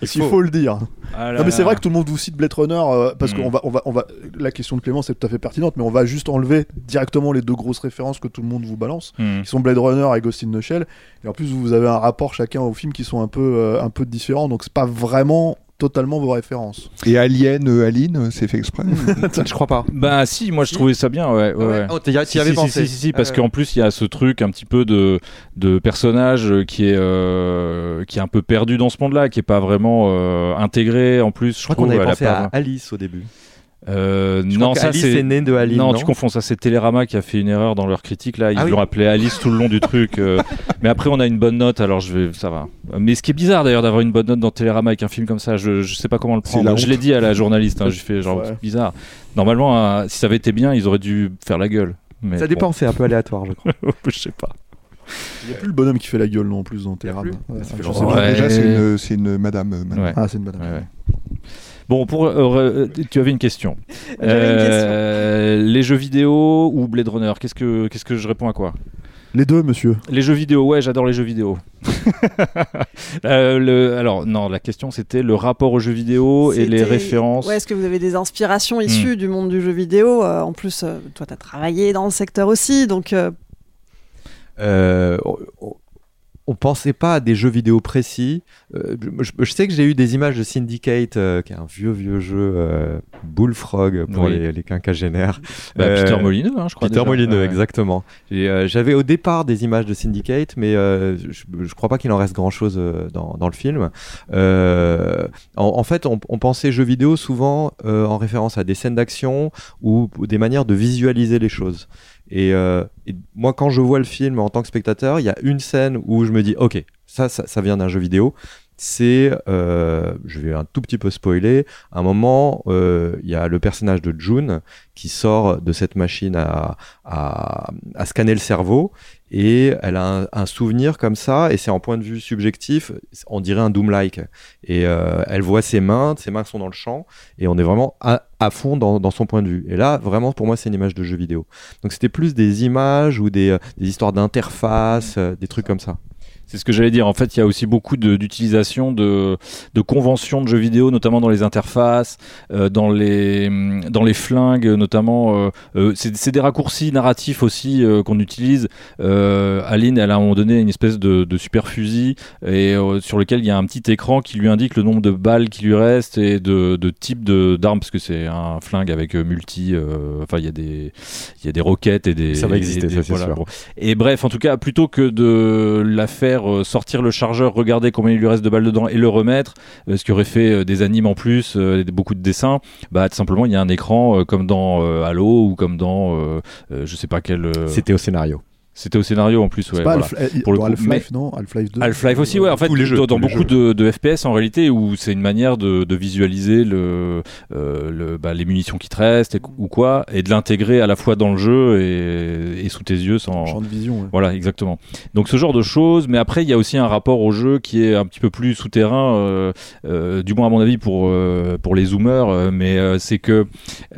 Il
faut.
faut. le dire.
Ah
Non, mais c'est vrai que tout le monde vous cite Blade Runner euh, parce
Mm.
qu'on va, on va, on va. La question de Clément c'est tout à fait pertinente, mais on va juste enlever directement les deux grosses références que tout le monde vous balance,
Hmm.
qui sont Blade Runner et Ghost in the Shell. Et en plus, vous avez un rapport chacun au film qui sont un peu, euh, un peu différents, donc c'est pas vraiment totalement vos références.
Et Alien, euh, Aline, euh, c'est fait exprès.
je crois pas.
Bah si, moi je trouvais ça bien, ouais. ouais, ouais.
Oh, t'y
Si,
avais
si,
pensé.
Si, si, si, parce
Euh,
qu'en plus il y a ce truc un petit peu de, de personnage qui est, euh, qui est un peu perdu dans ce monde-là, qui est pas vraiment euh, intégré en plus.
Je crois qu'on
trouve,
avait pensé à Alice au début.
Euh, non, ça c'est
est née de Aline.
non,
Non,
tu confonds ça, c'est Télérama qui a fait une erreur dans leur critique là. Ils
Ah oui.
l'ont appelé Alice tout le long du truc. euh, mais après, on a une bonne note, alors je vais, ça va. Mais ce qui est bizarre d'ailleurs d'avoir une bonne note dans Télérama avec un film comme ça, je, je sais pas comment le prendre. Je l'ai dit à la journaliste, hein, j'ai fait genre
Ouais.
c'est bizarre. Normalement, si ça avait été bien, ils auraient dû faire la gueule. Mais
Ça dépend, c'est un peu aléatoire, je crois.
je sais pas.
Il n'y a plus le bonhomme qui fait la gueule non plus dans Télérama. Ouais.
Ouais.
Déjà, c'est une, madame. euh, madame.
Ouais.
Ah, c'est une madame.
Bon, pour, euh, euh, tu avais une question.
J'avais une question.
Euh, Les jeux vidéo ou Blade Runner Qu'est-ce que qu'est-ce que je réponds à quoi
Les deux, monsieur.
Les jeux vidéo, ouais, j'adore les jeux vidéo. Euh, le, alors, non, la question c'était le rapport aux jeux vidéo et les références.
Ouais, est-ce que vous avez des inspirations issues du monde du jeu vidéo Euh, En plus, euh, toi, tu as travaillé dans le secteur aussi, donc euh,
Euh, on- pensait pas à des jeux vidéo précis. Euh, je, je sais que j'ai eu des images de Syndicate, euh, qui est un vieux vieux jeu euh, Bullfrog pour
Oui.
les, les quinquagénaires.
Bah, Peter Molineux, hein, je crois.
Peter
déjà.
Molineux,
Ouais.
exactement. J'avais au départ des images de Syndicate, mais je, je crois pas qu'il en reste grand chose dans, dans le film. En, en fait, on, on pensait jeux vidéo souvent en référence à des scènes d'action ou, ou des manières de visualiser les choses. Et, euh, moi, quand je vois le film en tant que spectateur, il y a une scène où je me dis, ok, ça, ça, vient d'un jeu vidéo. C'est, euh, je vais un tout petit peu spoiler, un moment, euh, il y a le personnage de June qui sort de cette machine à, à, à scanner le cerveau et elle a un, souvenir comme ça et c'est en point de vue subjectif, on dirait un Doom-like. Et euh, elle voit ses mains, ses mains sont dans le champ et on est vraiment à, fond dans, dans son point de vue. Et là, vraiment, pour moi, c'est une image de jeu vidéo. Donc c'était plus des images ou des, euh, des histoires d'interface, euh, des trucs comme ça.
C'est ce que j'allais dire. En fait, il y a aussi beaucoup d'utilisation de, de conventions de jeux vidéo, notamment dans les interfaces, euh, dans les hum, dans les flingues, notamment. euh, euh, c'est des raccourcis narratifs aussi euh, qu'on utilise. Aline, elle a à un moment donné une espèce de, de super fusil et sur lequel il y a un petit écran qui lui indique le nombre de balles qui lui reste et de, de type d'armes parce que c'est un flingue avec multi. Enfin, il y a des y a des roquettes et des.
Ça va
et
exister,
des-
ça, c'est sûr.
bon. Et bref, en tout cas, plutôt que de la faire euh, sortir le chargeur, regarder combien il lui reste de balles dedans et le remettre, euh, ce qui aurait fait euh, des animes en plus, beaucoup de dessins, bah tout simplement il y a un écran comme dans Halo ou comme dans je sais pas quel.
C'était au scénario.
C'était au scénario en plus, ouais.
pas
voilà.
Half-
Pour le
dans
coup,
Half-Life,
mais-
non Half-Life 2
Half-Life aussi, ouais. En fait,
Tous les jeux,
dans, dans
tous les
beaucoup
jeux.
de, de FPS en réalité, où c'est une manière de, de visualiser le, euh, le, bah, les munitions qui te restent et- ou quoi, et de l'intégrer à la fois dans le jeu et, et sous tes yeux sans.
Champ de vision, ouais.
Voilà, exactement. Donc ce genre de choses, mais après il y a aussi un rapport au jeu qui est un petit peu plus souterrain, euh, euh, du moins à mon avis pour euh, pour les zoomers, mais euh, c'est que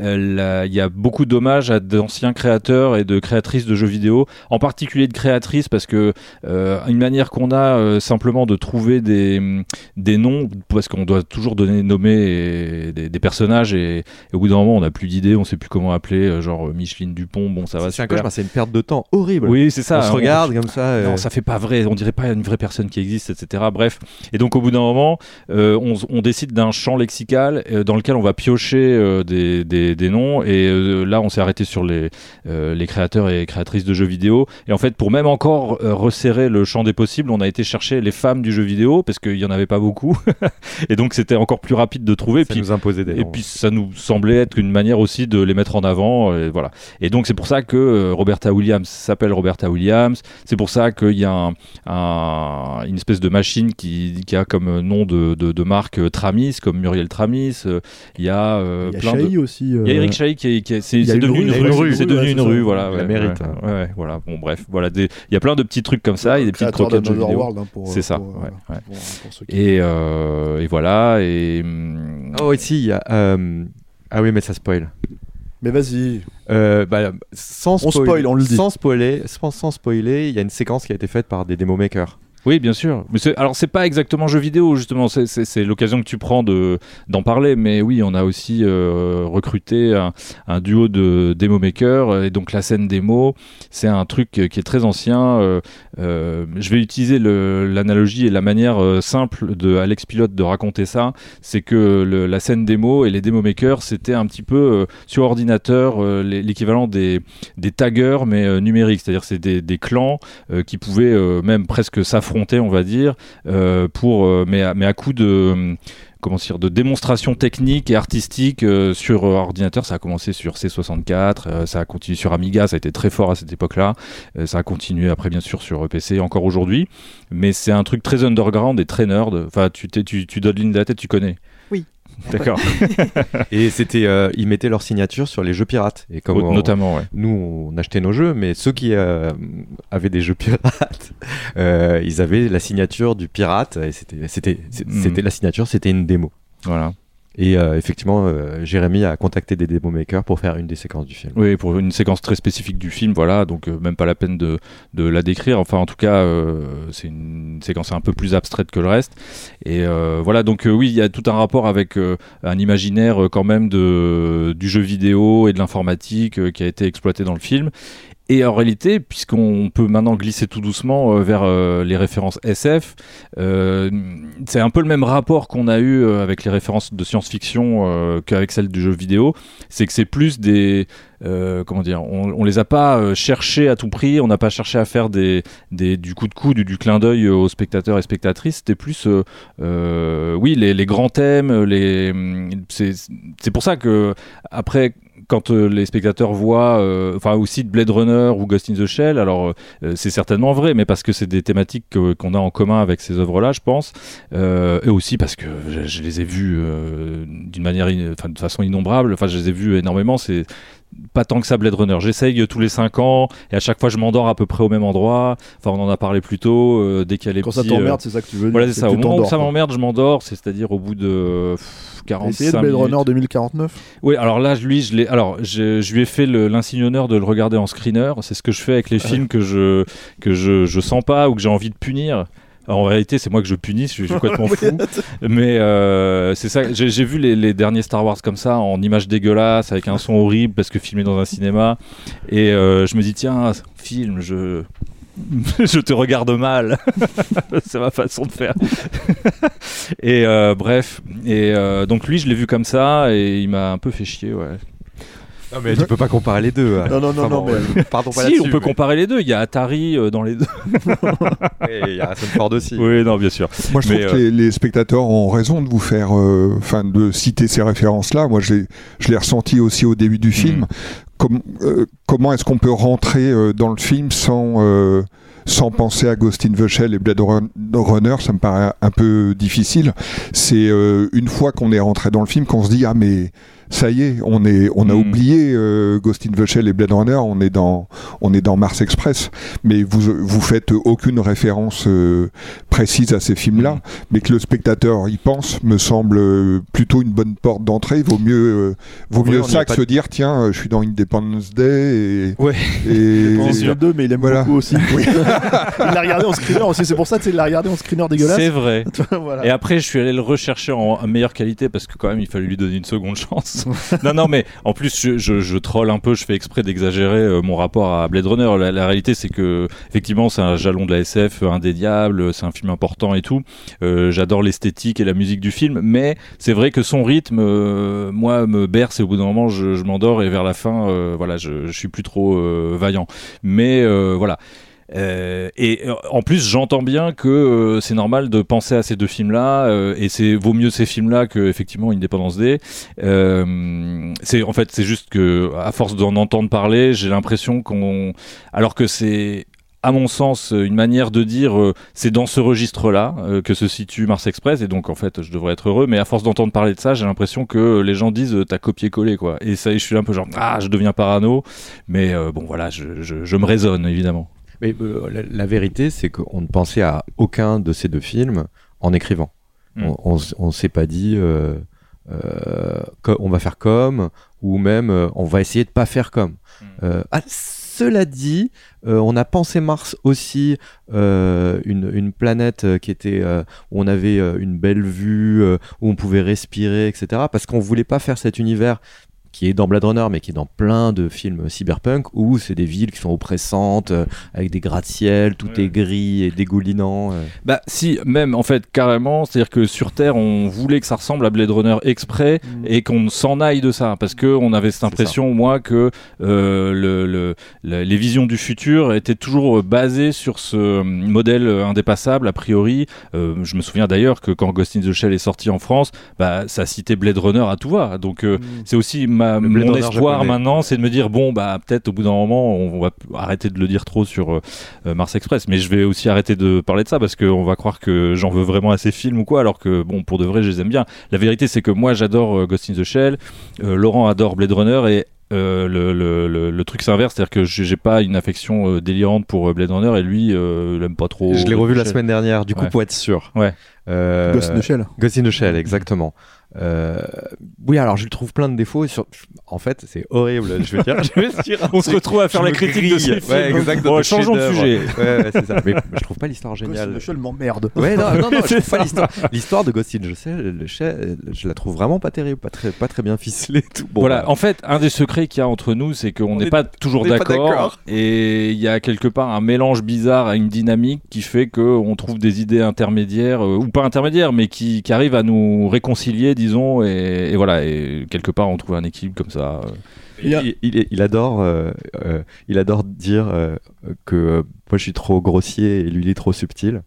euh, il y a beaucoup d'hommages à d'anciens créateurs et de créatrices de jeux vidéo, en particulier de créatrices parce que euh, une manière qu'on a euh, simplement de trouver des des noms parce qu'on doit toujours donner nommer et- des, des personnages et, et au bout d'un moment on n'a plus d'idées, on sait plus comment appeler, euh, genre Micheline Dupont, bon ça va
C'est un c'est une perte de temps horrible.
Oui, c'est ça.
On se
On-
regarde comme ça.
Non, ça fait pas vrai. On dirait pas une vraie personne qui existe, etc. Bref. Et donc, au bout d'un moment, on, on décide d'un champ lexical dans lequel on va piocher des, des, des noms. Et là, on s'est arrêté sur les, les créateurs et créatrices de jeux vidéo. Et en fait, pour même encore euh, resserrer le champ des possibles, on a été chercher les femmes du jeu vidéo parce qu'il y en avait pas beaucoup. et donc, c'était encore plus rapide de trouver.
Ça
puis,
nous imposait des
et
noms.
puis, ça nous semblait être une manière aussi de les mettre en avant. Et voilà. Et donc, c'est pour ça que euh, Roberta Williams s'appelle Roberta Williams. C'est pour ça qu'il y a un- un- une espèce de machine qui, qui a comme nom de, de, de marque euh, Tramis, comme Muriel Tramis. Euh, Il y a, euh,
Il y a
plein de.
aussi.
Il y a
euh,
Eric Chahi qui est, c'est devenu une rue, c'est devenu une rue, voilà. Ouais,
mérite,
ouais,
hein.
ouais, voilà. Bon, bref, voilà. des- Il y a plein de petits trucs comme ça, il y a des petites croquettes de jeux vidéo.
World, hein, pour,
C'est ça,
pour,
ouais,
euh,
ouais.
pour- pour ceux qui-
Et, euh, et voilà. Et hum,
Oh, ici, il y a. euh, Ah oui, mais ça spoil.
Mais vas-y.
Euh, bah, sans
On
spoil-
spoil, on le dit.
Sans spoiler, sans, sans spoiler, il y a une séquence qui a été faite par des démo makers.
Oui, bien sûr. Mais alors, c'est pas exactement jeu vidéo, justement. C'est- l'occasion que tu prends de d'en parler. Mais oui, on a aussi euh, recruté un, duo de démo makers. Et donc, la scène démo, c'est un truc qui est très ancien. Euh, euh, je vais utiliser l'analogie et la manière simple de Alex Pilote de raconter ça. C'est que la scène démo et les démo makers, c'était un petit peu sur ordinateur l'équivalent des, des taggers, mais numériques. C'est-à-dire, c'est des, clans qui pouvaient même presque s'affronter, on va dire, euh, pour, euh, mais, à, mais à coup de euh, comment dire, de démonstration technique et artistique sur ordinateur. Ça a commencé sur C64, euh, ça a continué sur Amiga, ça a été très fort à cette époque-là. Ça a continué après, bien sûr, sur PC encore aujourd'hui. Mais c'est un truc très underground et très nerd. Enfin, tu, tu, tu donnes ligne de la tête, tu connais. D'accord.
Et c'était, euh, ils mettaient leur signature sur les jeux pirates. Et comme on-
notamment, ouais.
nous, on achetait nos jeux, mais ceux qui euh, avaient des jeux pirates, euh, ils avaient la signature du pirate. Et c'était, c'était,
Mhm.
c'était la signature, c'était une démo.
Voilà.
Et euh, effectivement, euh, Jérémy a contacté des démo makers pour faire une des séquences du film.
Oui, pour une séquence très spécifique du film, voilà, donc euh, même pas la peine de, la décrire. Enfin, en tout cas, c'est une séquence un peu plus abstraite que le reste. Et voilà, donc oui, il y a tout un rapport avec un imaginaire quand même du jeu vidéo et de l'informatique qui a été exploité dans le film. Et en réalité, puisqu'on peut maintenant glisser tout doucement euh, vers euh, les références SF, euh, c'est un peu le même rapport qu'on a eu avec les références de science-fiction qu'avec celles du jeu vidéo. C'est que c'est plus des, comment dire, on, on les a pas cherchés à tout prix, on n'a pas cherché à faire des, des, du coup de coude ou du clin d'œil aux spectateurs et spectatrices. C'était plus, oui, les, grands thèmes, les, c'est pour ça que après quand euh, les spectateurs voient, euh, enfin aussi de Blade Runner ou Ghost in the Shell, alors euh, c'est certainement vrai, mais parce que c'est des thématiques que- qu'on a en commun avec ces œuvres-là, je pense, et aussi parce que je, les ai euh, d'une manière, in- de façon innombrable, enfin je les ai vues énormément. C'est pas tant que ça Blade Runner. J'essaye tous les 5 ans et à chaque fois je m'endors à peu près au même endroit. Enfin, on en a parlé plus tôt. euh, dès qu'il y a les
Quand ça t'emmerde,
euh,
c'est ça que tu veux dire.
Voilà, c'est ça. Au moment où ça m'emmerde, je m'endors. C'est- C'est-à-dire au bout de pff, 45
Essayez de Blade
minutes.
Runner 2049.
Oui, alors là, lui, je l'ai. Alors, je, je lui ai fait l'insigne honneur de le regarder en screener. C'est ce que je fais avec les
Ah
films que je que je, je sens pas ou que j'ai envie de punir. Alors, en réalité, c'est moi que je punis. Je suis, je suis complètement fou. Mais euh, c'est ça. J'ai vu les, les derniers Star Wars comme ça, en images dégueulasses, avec un son horrible parce que filmé dans un cinéma. Et euh, je me dis, tiens, film, je je te regarde mal. c'est ma façon de faire. et euh, bref, et donc lui, je l'ai vu comme ça et il m'a un peu fait chier, ouais.
Non, mais tu peux pas comparer les deux. hein.
Non, non, non,
Enfin,
non,
bon,
mais-
euh, Pardon, pas
si, on peut comparer les deux. Il y a Atari euh, dans les deux.
Et il y a Harrison Ford aussi.
oui, non, bien sûr.
Moi, je
Mais,
trouve que
euh,
les, les spectateurs ont raison de vous faire, euh, enfin, de citer ces références-là. Moi, je l'ai- je l'ai ressenti aussi au début du film. Comme- euh, comment est-ce qu'on peut rentrer euh, dans le film sans euh, sans penser à Ghost in the Shell et Blade Run- Runner, ça me paraît un peu difficile. C'est euh, une fois qu'on est rentré dans le film qu'on se dit ah mais ça y est, on est on a
Mm.
oublié euh, Ghost in the Shell et Blade Runner, on est dans on est dans Mars Express, mais vous vous faites aucune référence euh, précise à ces films-là, mais que le spectateur y pense me semble euh, plutôt une bonne porte d'entrée. Vaut mieux euh, vaut mieux ça
a
que
pas
se dire tiens, je suis dans Independence Day et
Ouais.
et
les deux, mais il aime
Voilà.
beaucoup aussi. il l'a regardé en screener aussi. C'est pour ça que il l'a regardé en screener dégueulasse.
C'est vrai.
Voilà.
Et après, je suis allé le rechercher en meilleure qualité parce que quand même, il fallait lui donner une seconde chance. non, non, mais en plus, je, je, troll un peu, je fais exprès d'exagérer euh, mon rapport à Blade Runner. La, réalité, c'est que effectivement, c'est un jalon de la SF indéniable, c'est un film important et tout. Euh, J'adore l'esthétique et la musique du film, mais c'est vrai que son rythme, euh, moi, me berce et au bout d'un moment, je, je m'endors et vers la fin, euh, voilà, je, suis plus trop euh, vaillant. Mais euh, voilà. Euh, et euh, en plus, j'entends bien que euh, c'est normal de penser à ces deux films-là, et c'est vaut mieux ces films-là que effectivement Independence Day. C'est en fait, c'est juste que à force d'en entendre parler, j'ai l'impression qu'on, alors que c'est à mon sens, une manière de dire c'est dans ce registre-là que se situe Mars Express, et donc en fait je devrais être heureux, mais à force d'entendre parler de ça, j'ai l'impression que les gens disent t'as copié-collé quoi. Et ça, je suis un peu genre ah, je deviens parano, mais bon voilà, je me raisonne évidemment.
Mais euh, la, la vérité, c'est qu'on ne pensait à aucun de ces deux films en écrivant.
Mm.
On- on s'est pas dit euh, euh, on va faire comme ou même euh, on va essayer de pas faire comme. Ah, cela dit, euh, on a pensé Mars aussi euh, une, une planète qui était euh, où on avait une belle vue, où on pouvait respirer, etc. Parce qu'on voulait pas faire cet univers qui est dans Blade Runner, mais qui est dans plein de films cyberpunk, où c'est des villes qui sont oppressantes, euh, avec des gratte-ciel, tout est gris et dégoulinant. euh.
Bah si, même en fait carrément, c'est-à-dire que sur Terre on voulait que ça ressemble à Blade Runner exprès et qu'on s'en aille de ça parce que on avait cette impression moi que euh, le, le- le- les visions du futur étaient toujours basées sur ce modèle indépassable a priori. Euh, je me souviens d'ailleurs que quand Ghost in the Shell est sorti en France, bah ça citait Blade Runner à tout va. Donc euh, c'est aussi ma,
Le Blade
mon
Runner
espoir
japonais.
maintenant, c'est de me dire bon bah peut-être au bout d'un moment on va arrêter de le dire trop sur euh, euh, Mars Express, mais je vais aussi arrêter de parler de ça parce qu'on va croire que j'en veux vraiment à ces films ou quoi, alors que bon pour de vrai je les aime bien. La vérité c'est que moi j'adore euh, Ghost in the Shell, euh, Laurent adore Blade Runner et euh, le, le, le, le truc c'est inverse, c'est-à-dire que j'ai pas une affection euh, délirante pour Blade Runner et lui euh, il aime pas trop.
Je l'ai revu la semaine dernière, du coup,
Ouais.
pour être sûr.
Ouais.
Euh,
Ghost in the Shell.
Ghost in the Shell, exactement. Euh, oui, alors je le trouve plein de défauts. Sur... En fait, c'est horrible. Je veux dire, je veux dire
On se retrouve à faire la critique de ces
grille.
films.
Ouais, exactement.
Bon, changeons de sujet.
Ouais, ouais, c'est ça. Mais je trouve pas l'histoire
Ghost in
géniale.
the Shell m'emmerde.
Ouais, non, non, non, je
C'est
trouve pas l'histoire. L'histoire de Ghost in the Shell, le Shell, je la trouve vraiment pas terrible, pas très, pas très bien ficelée. Tout. Bon,
voilà,
bah,
en fait, un des secrets qu'il y a entre nous, c'est qu'on
On
n'est
est-
pas toujours d'accord.
d'accord.
Et il y a quelque part un mélange bizarre à une dynamique qui fait qu'on trouve des idées intermédiaires, euh, ou pas intermédiaires, mais qui, qui arrivent à nous réconcilier, disons. Et, et voilà, et quelque part, on trouve un équilibre comme ça.
il, il- il adore, euh, euh, il adore dire euh, que euh, moi je suis trop grossier et lui il est trop subtil.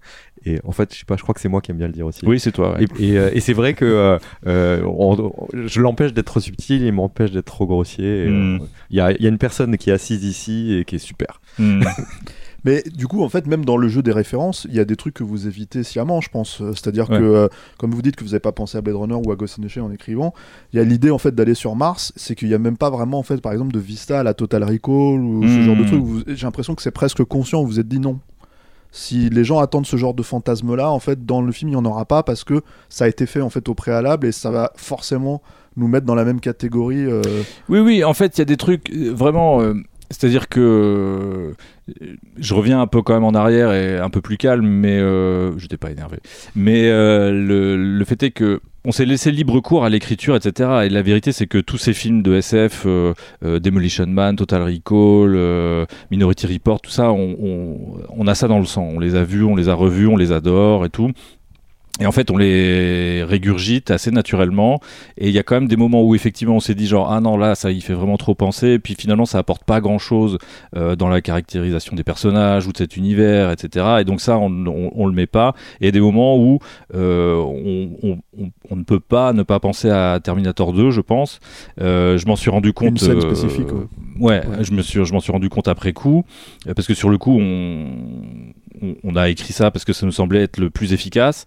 Et en fait, je sais pas, je crois que c'est moi qui aime bien le dire aussi.
Oui, c'est toi. ouais.
Et, et, euh, et c'est vrai que on- on- je l'empêche d'être trop subtil, il m'empêche d'être trop grossier.
Mm.
euh, Il y, a, il y a une personne qui est assise ici et qui est super.
Hmm.
Mais du coup, en fait, même dans le jeu des références, il y a des trucs que vous évitez sciemment, je pense. Euh, C'est-à-dire
Ouais.
que, euh, comme vous dites que vous n'avez pas pensé à Blade Runner ou à Ghost in the Shell en écrivant, il y a l'idée en fait d'aller sur Mars, c'est qu'il n'y a même pas vraiment, en fait, par exemple, de vista à la Total Recall ou ce
Mhm.
genre de truc. J'ai l'impression que c'est presque conscient. Vous vous êtes dit non. Si les gens attendent ce genre de fantasme-là, en fait, dans le film, il n'y en aura pas parce que ça a été fait en fait au préalable et ça va forcément nous mettre dans la même catégorie. euh,
Oui, oui, en fait, il y a des trucs vraiment. euh, C'est-à-dire que je reviens un peu quand même en arrière et un peu plus calme, mais euh, je n'étais pas énervé. Mais euh, le, le fait est que on s'est laissé libre cours à l'écriture, etc. Et la vérité, c'est que tous ces films de SF, euh, euh, Demolition Man, Total Recall, Minority Report, tout ça, on- on a ça dans le sang. On les a vus, on les a revus, on les adore et tout. Et en fait, on les régurgite assez naturellement. Et il y a quand même des moments où effectivement on s'est dit genre ah non là ça y fait vraiment trop penser. Et puis finalement ça apporte pas grand chose dans la caractérisation des personnages ou de cet univers, etc. Et donc ça on, on, on le met pas. Et il y a des moments où euh, on, ne peut pas ne pas penser à Terminator 2, je pense. Euh, je m'en suis rendu compte.
Une scène
euh,
spécifique, ouais.
Ouais, je me suis, je m'en suis rendu compte après coup, euh, parce que sur le coup, on, on, on a écrit ça parce que ça nous semblait être le plus efficace.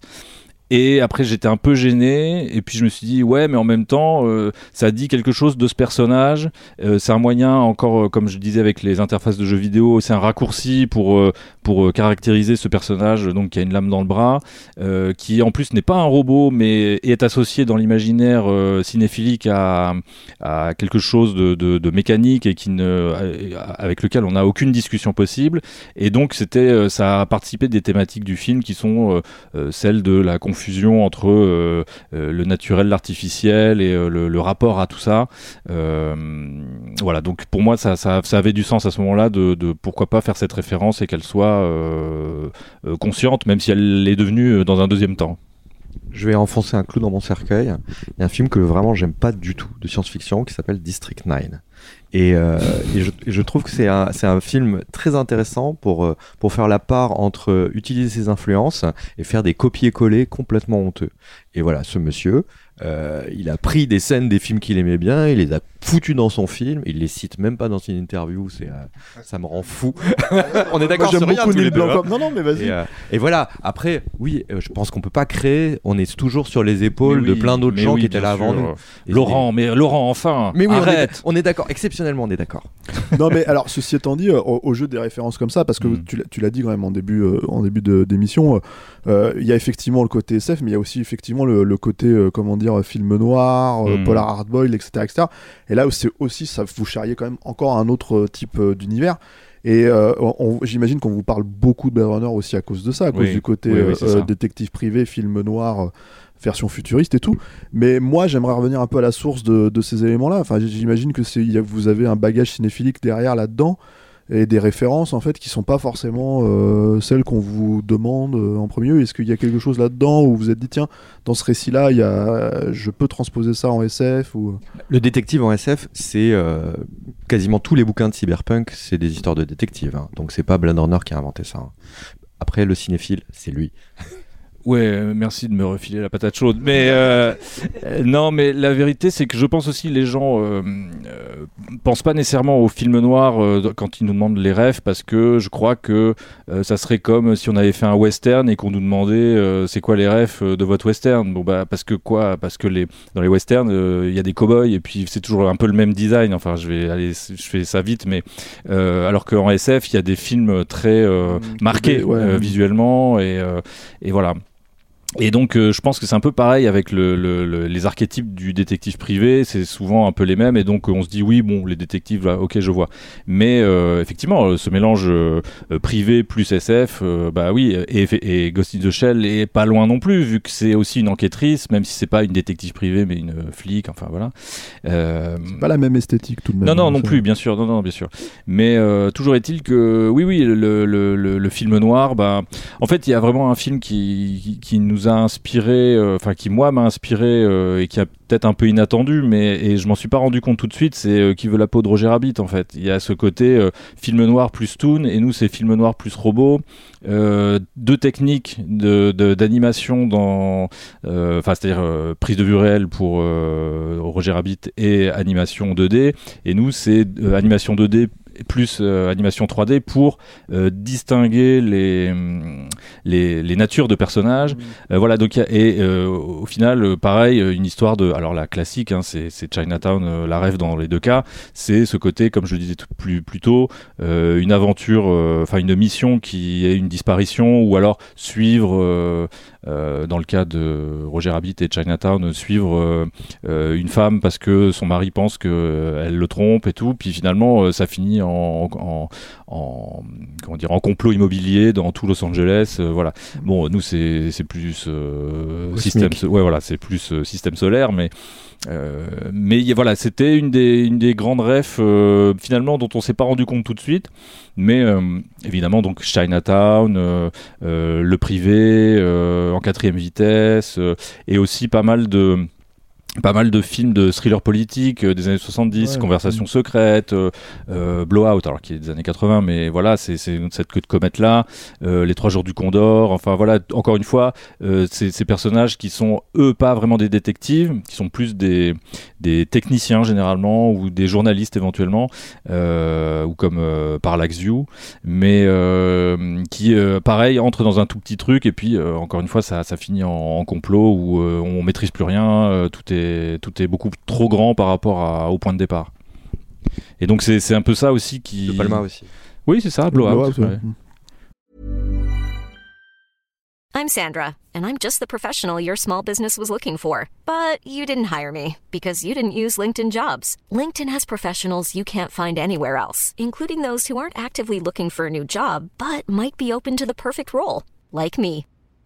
Et après, j'étais un peu gêné, et puis je me suis dit, ouais, mais en même temps, euh, ça dit quelque chose de ce personnage. Euh, c'est un moyen, encore, euh, comme je disais avec les interfaces de jeux vidéo, c'est un raccourci pour, pour caractériser ce personnage, donc qui a une lame dans le bras, qui en plus n'est pas un robot, mais est associé dans l'imaginaire cinéphilique à, quelque chose de, mécanique et qui ne, avec lequel on n'a aucune discussion possible. Et donc, ça a participé des thématiques du film qui sont celles de la confusion entre euh, euh, le naturel, l'artificiel et euh, le, rapport à tout ça. Voilà, donc pour moi, ça, avait du sens à ce moment-là de, de pourquoi pas faire cette référence et qu'elle soit consciente, même si elle est devenue dans un deuxième temps.
Je vais enfoncer un clou dans mon cercueil. Il y a un film que vraiment j'aime pas du tout de science-fiction qui s'appelle District 9. Et, euh, je, je trouve que c'est un, un film très intéressant pour, euh, pour faire la part entre utiliser ses influences et faire des copier-coller complètement honteux. Et voilà, ce monsieur, euh, il a pris des scènes des films qu'il aimait bien, il les a foutues dans son film, il les cite même pas dans une interview, c'est, euh, ça me rend fou. On est d'accord sur rien tous les deux, hein.
Non, non, mais vas-y.
Et, euh, et voilà, après, oui, euh, je pense qu'on peut pas créer, on est toujours sur les épaules de plein d'autres gens
oui,
qui étaient là avant nous. Et
Laurent, mais Laurent, enfin,
mais oui, on est-
arrête.
on est d'accord, exceptionnellement, on est d'accord.
non mais alors ceci étant dit euh, au, au jeu des références comme ça parce que
Mm.
tu l'as- tu l'as dit quand même en début euh, en début de- d'émission il y a effectivement le côté SF mais il y a aussi effectivement le, le côté euh, comment dire euh, film noir euh,
Mm.
polar hardboiled etc etc et là c'est aussi ça vous charriez quand même encore un autre euh, type d'univers et euh, j'imagine qu'on vous parle beaucoup de Blade Runner aussi à cause de ça, à cause
Oui.
du côté
Oui, oui,
euh, détective privé, film noir, euh, version futuriste et tout. Mais moi, j'aimerais revenir un peu à la source de, de ces éléments-là. Enfin, j'imagine que y a- vous avez un bagage cinéphilique derrière là-dedans et des références en fait qui sont pas forcément euh, celles qu'on vous demande euh, en premier. Est-ce qu'il y a quelque chose là-dedans où vous vous êtes dit tiens, dans ce récit-là, il y a, je peux transposer ça en SF ou
Le détective en SF, c'est euh, quasiment tous les bouquins de cyberpunk, c'est des histoires de détectives. hein. Donc c'est pas Blade Runner qui a inventé ça. hein. Après, le cinéphile, c'est lui.
Ouais, euh, merci de me refiler la patate chaude. Mais euh, euh, non, mais la vérité, c'est que je pense aussi les gens euh, euh, pensent pas nécessairement au film noir euh, quand ils nous demandent les rêves, parce que je crois que ça serait comme si on avait fait un western et qu'on nous demandait c'est quoi les rêves de votre western. Bon bah parce que quoi? Parce que les dans les westerns, il y a des cowboys et puis c'est toujours un peu le même design. Enfin, je vais aller, je fais ça vite, mais alors qu'en SF, il y a des films très euh, marqués
ouais.
visuellement et, et voilà. Et donc, euh, je pense que c'est un peu pareil avec le, le- le- les archétypes du détective privé. C'est souvent un peu les mêmes, et donc euh, on se dit oui, bon, les détectives, là, ok, je vois. Mais euh, effectivement, ce mélange euh, privé plus SF, bah oui, et, et Ghost in the Shell est pas loin non plus, vu que c'est aussi une enquêtrice, même si c'est pas une détective privée, mais une flic. Enfin voilà. Euh,
pas la même esthétique tout de même.
non, non,
hein,
non plus, bien sûr, non, non, bien sûr. Mais toujours est-il que, oui, oui, le, film noir, bah, en fait, il y a vraiment un film qui, qui, qui nous inspiré, euh, enfin, qui moi m'a inspiré euh, et qui a peut-être un peu inattendu, mais et je m'en suis pas rendu compte tout de suite. C'est euh, qui veut la peau de Roger Rabbit, en fait. Il y a ce côté film noir plus toon, et nous, c'est film noir plus robot. Deux techniques d'animation dans, enfin, c'est-à-dire prise de vue réelle pour Roger Rabbit et animation 2D. Et nous, c'est animation 2D plus euh, animation 3D pour euh, distinguer les, les, les natures de personnages. Euh, voilà, donc, et au final, pareil, une histoire de. Alors, la classique, hein, c'est Chinatown, la rêve dans les deux cas. C'est ce côté, comme je le disais tout- plus, plus tôt, une aventure, enfin, une mission qui est une disparition, ou alors suivre, dans le cas de Roger Rabbit et Chinatown, suivre euh, euh, une femme parce que son mari pense qu'elle le trompe et tout. Puis finalement, euh, ça finit en, en- comment dire, en complot immobilier dans tout Los Angeles. euh, voilà. Bon, nous, c'est plus euh, système, ouais, voilà, c'est plus euh, système solaire, mais. mais y voilà, c'était une des, une des grandes refs finalement dont on s'est pas rendu compte tout de suite, mais évidemment donc Chinatown, le privé en quatrième vitesse et aussi pas mal de pas mal de films de thriller politique euh, des années 70,
Ouais.
Conversations secrètes, euh, euh, Blowout, alors qui est des années 80, mais voilà, c'est cette queue de comète là, Les Trois Jours du Condor, enfin voilà, encore une fois, ces personnages qui sont eux pas vraiment des détectives, qui sont plus des, des techniciens généralement ou des journalistes éventuellement, ou comme Parallax View, mais qui pareil entrent dans un tout petit truc et puis encore une fois ça, ça finit en, en complot où on maîtrise plus rien, tout est tout est beaucoup trop grand par rapport à- au point de départ. Et donc c'est c'est un peu ça aussi qui.
De Palma aussi.
Oui c'est ça, Blowout.
Blowout, ouais.
ouais.
I'm Sandra, and I'm just the professional your small business was looking for. But you didn't hire me because you didn't use LinkedIn jobs. LinkedIn has professionals you can't find anywhere else, including those who aren't actively looking for a new job but might be open to the perfect role, like me.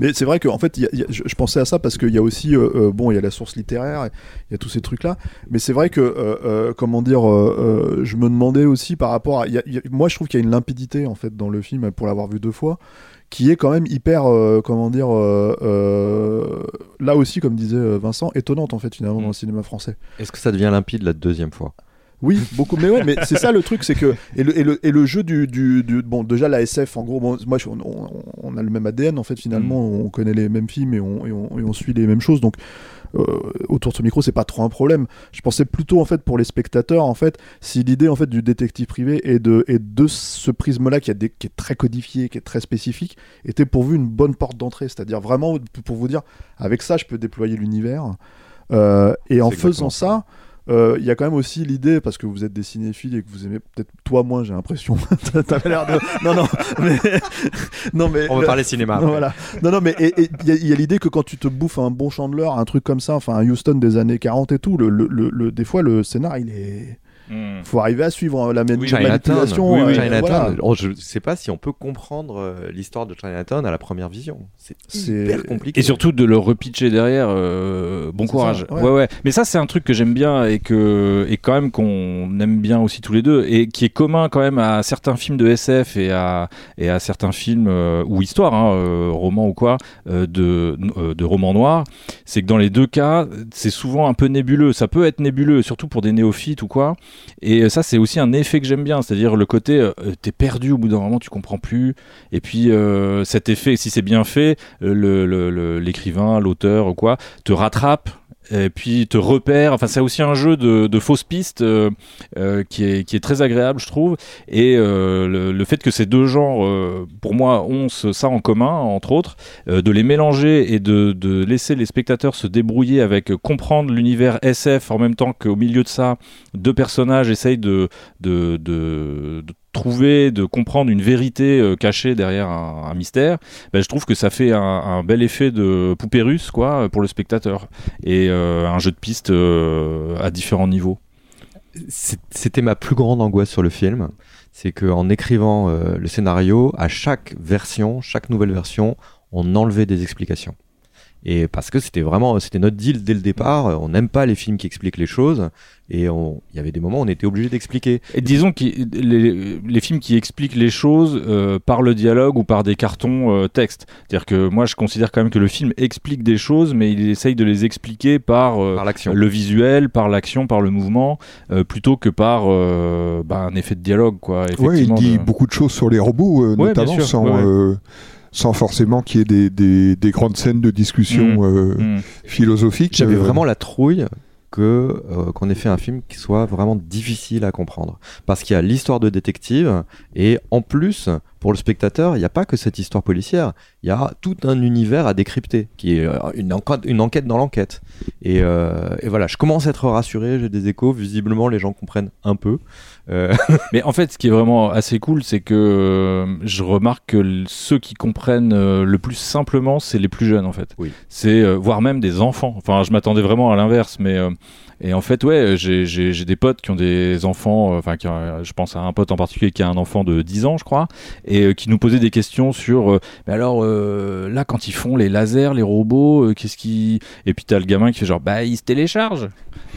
Mais c'est vrai qu'en fait, il y a- il y a- je, je pensais à ça parce qu'il y a aussi, euh, euh, bon, il y a la source littéraire, il y a tous ces trucs-là. Mais c'est vrai que, euh, euh, comment dire, euh, je me demandais aussi par rapport à. il y a- il y a- moi, je trouve qu'il y a une limpidité, en fait, dans le film, pour l'avoir vu deux fois, qui est quand même hyper, euh, comment dire, euh, euh, là aussi, comme disait Vincent, étonnante, en fait, finalement, dans le cinéma français.
Est-ce que ça devient limpide la deuxième fois?
Oui, beaucoup. Mais ouais, mais c'est ça le truc, c'est que et le, et le, et le jeu du, du, du- bon déjà la SF en gros, bon, moi je- on, a le même ADN en fait finalement, on connaît les mêmes films et on, et on, on suit les mêmes choses donc. euh, autour de ce micro, c'est pas trop un problème. Je pensais plutôt en fait pour les spectateurs en fait, si l'idée en fait du détective privé et de et de ce prisme-là qui, a des- qui est très codifié, qui est très spécifique, était pourvu une bonne porte d'entrée. C'est-à-dire vraiment pour vous dire, avec ça, je peux déployer l'univers. Euh, et en faisant ça, il y a quand même aussi l'idée, parce que vous êtes des cinéphiles et que vous aimez peut-être toi moins, j'ai l'impression. T'avais l'air de. Non, non, mais. non, mais
On va parler cinéma après.
Voilà. Non, non, mais il y a, l'idée que quand tu te bouffes un bon Chandler, un truc comme ça, enfin un Houston des années 40 et tout, le, le, le- le- des fois le scénar il est.
Hmm.
Faut arriver à suivre hein, la manipulation.
Oui, oui,
euh,
Chinatown.
voilà.
Oh, je sais pas si on peut comprendre euh, l'histoire de Chinatown à la première vision. C'est hyper compliqué.
Et surtout de le repitcher derrière, euh, bon courage.
ça,
ouais.
ouais.
ouais, Mais ça, c'est un truc que j'aime bien et que et quand même qu'on aime bien aussi tous les deux et qui est commun quand même à certains films de SF et à et à certains films euh, ou histoires, hein, euh, romans ou quoi, euh, de euh, de romans noirs. C'est que dans les deux cas, c'est souvent un peu nébuleux. Ça peut être nébuleux, surtout pour des néophytes ou quoi. Et ça, c'est aussi un effet que j'aime bien, c'est-à-dire le côté euh, t'es perdu au bout d'un moment, tu comprends plus. Et puis euh, cet effet, si c'est bien fait, euh, le- le- l'écrivain, l'auteur ou quoi, te rattrape. Et puis te repère. Enfin, c'est aussi un jeu de, de fausses pistes euh, euh, qui, est, qui est très agréable, je trouve. Et euh, le, fait que ces deux genres, euh, pour moi, ont ça en commun, entre autres, euh, de les mélanger et de, de laisser les spectateurs se débrouiller avec euh, comprendre l'univers SF en même temps qu'au milieu de ça, deux personnages essayent de, de trouver, de comprendre une vérité euh, cachée derrière un, mystère, ben, je trouve que ça fait un, bel effet de poupée russe quoi, pour le spectateur. Et euh, un jeu de pistes euh, à différents niveaux.
C'était ma plus grande angoisse sur le film. C'est qu'en écrivant le scénario, à chaque version, chaque nouvelle version, on enlevait des explications. Et parce que c'était vraiment, c'était notre deal dès le départ. On n'aime pas les films qui expliquent les choses. Et il y avait des moments où on était obligé d'expliquer.
Et disons que les, les films qui expliquent les choses euh, par le dialogue ou par des cartons euh, texte. C'est-à-dire que moi je considère quand même que le film explique des choses, mais il essaye de les expliquer par, euh, le visuel, par l'action, par le mouvement, euh, plutôt que par euh, bah, un effet de dialogue. Quoi,
Ouais, il dit
de-
beaucoup de choses sur les robots, euh,
Ouais,
notamment
sûr,
sans,
ouais, ouais.
euh, sans forcément qu'il y ait des, des- des grandes scènes de discussion
Mm.
euh,
Mm.
philosophiques.
J'avais
euh,
vraiment la trouille que euh, qu'on ait fait un film qui soit vraiment difficile à comprendre parce qu'il y a l'histoire de détective et en plus pour le spectateur il n'y a pas que cette histoire policière il y a tout un univers à décrypter qui est euh, une enquête, une enquête dans l'enquête et, euh, et voilà je commence à être rassuré j'ai des échos visiblement les gens comprennent un peu Euh,
Mais en fait, ce qui est vraiment assez cool, c'est que je remarque que ceux qui comprennent le plus simplement, c'est les plus jeunes en fait.
Oui.
C'est voire même des enfants. Enfin, je m'attendais vraiment à l'inverse, mais et en fait, ouais, j'ai- des potes qui ont des enfants. euh, Enfin, qui ont- je pense à un pote en particulier qui a un enfant de 10 ans, je crois, et euh, qui nous posait des questions sur. euh, mais alors euh, là, quand ils font les lasers, les robots, euh, qu'est-ce qui Et puis t'as le gamin qui fait genre, bah ils se téléchargent.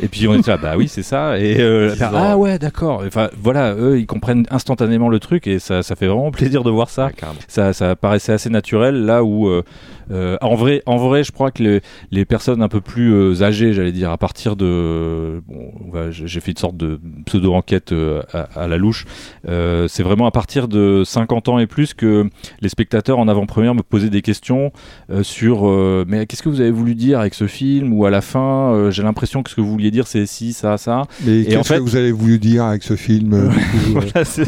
Et puis on était là, bah oui, c'est ça. Et euh, ah ouais, d'accord. Enfin voilà, eux ils comprennent instantanément le truc et ça, ça fait vraiment plaisir de voir ça. ça, ça paraissait assez naturel là où euh, euh, en vrai, en vrai, je crois que les, les personnes un peu plus euh, âgées, j'allais dire, à partir de, bon, on va- j'ai fait une sorte de pseudo enquête euh, à, à la louche. Euh, c'est vraiment à partir de 50 ans et plus que les spectateurs en avant-première me posaient des questions euh, sur, euh, mais qu'est-ce que vous avez voulu dire avec ce film ou à la fin, euh, j'ai l'impression que ce que vous vouliez dire c'est si, ça, ça.
Mais
et en
qu'est-ce
fait,
que vous avez voulu dire avec ce film euh, euh
Voilà, ça.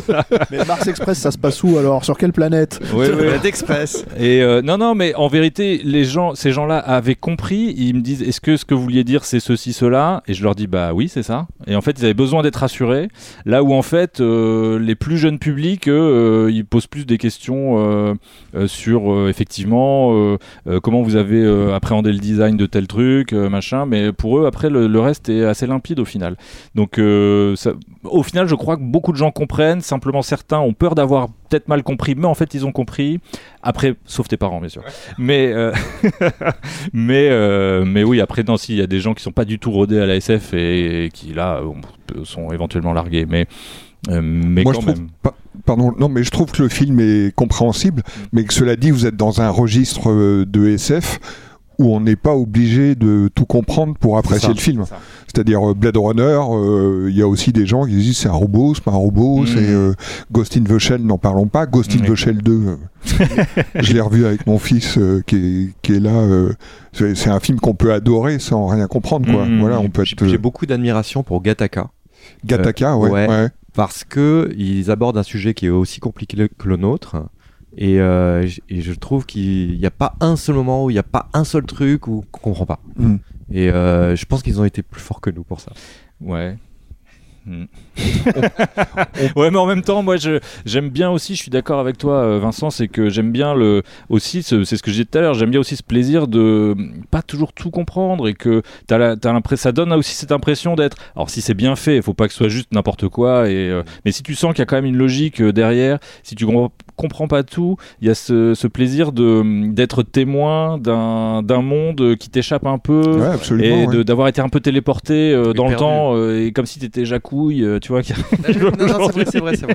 Mais Mars Express, ça se passe où alors? Sur quelle planète?
Ouais, ouais.
Planète Express.
Et euh, non, non, mais en vérité, les gens, ces gens-là avaient compris. Ils me disent, est-ce que ce que vous vouliez dire, c'est ceci, cela? Et je leur dis, bah oui, c'est ça. Et en fait, ils avaient besoin d'être rassurés. Là où en fait, euh, les plus jeunes publics, euh, ils posent plus des questions euh, sur effectivement comment vous avez appréhendé le design de tel truc, machin. Mais pour eux, après, le, reste est assez limpide au final. Donc, au final, je crois que beaucoup de gens comprennent. Simplement, certains ont peur d'avoir peut-être mal compris, mais en fait, ils ont compris. Après, sauf tes parents, bien sûr. Mais, euh, mais, euh, mais oui, après, non, s'il y a des gens qui sont pas du tout rodés à la SF et, et qui, là, sont éventuellement largués. Mais, euh, mais
Moi,
quand
je trouve,
même.
pa- pardon, non, mais je trouve que le film est compréhensible, mais que cela dit, vous êtes dans un registre euh, de SF où on n'est pas obligé de tout comprendre pour apprécier
ça,
le film. C'est-à-dire euh, Blade Runner, euh, il y a aussi des gens qui disent c'est un robot, c'est pas un robot,
Mhm.
c'est euh, Ghost in the Shell, n'en parlons pas. Ghost in the Shell 2, euh, je l'ai revu avec mon fils euh, qui, est, qui est là. euh, c'est un film qu'on peut adorer sans rien comprendre. Quoi.
Mhm.
Voilà, on peut
J'ai
être
j'ai beaucoup d'admiration pour Gattaca.
Gattaca,
Euh,
ouais,
ouais.
ouais.
Parce que ils abordent un sujet qui est aussi compliqué que le nôtre. Et, euh, et je trouve qu'il n'y a pas un seul moment où il n'y a pas un seul truc où qu'on comprend pas.
Mm.
Et euh, je pense qu'ils ont été plus forts que nous pour ça.
Ouais. Hmm. ouais, mais en même temps, moi, j'aime bien aussi. Je suis d'accord avec toi, euh, Vincent, c'est que j'aime bien le aussi. ce- C'est ce que je disais tout à l'heure. J'aime bien aussi ce plaisir de mm, pas toujours tout comprendre et que t'as l'impression, ça donne aussi cette impression d'être. Alors, si c'est bien fait, il faut pas que ce soit juste n'importe quoi. Et euh, mais si tu sens qu'il y a quand même une logique euh, derrière, si tu com- comprends pas tout, il y a ce, ce plaisir de mm, d'être témoin d'un d'un monde qui t'échappe un peu
Ouais,
et
ouais.
d'avoir été un peu téléporté euh, dans le temps euh, et comme si t'étais Jacouille, euh, tu vois. qui-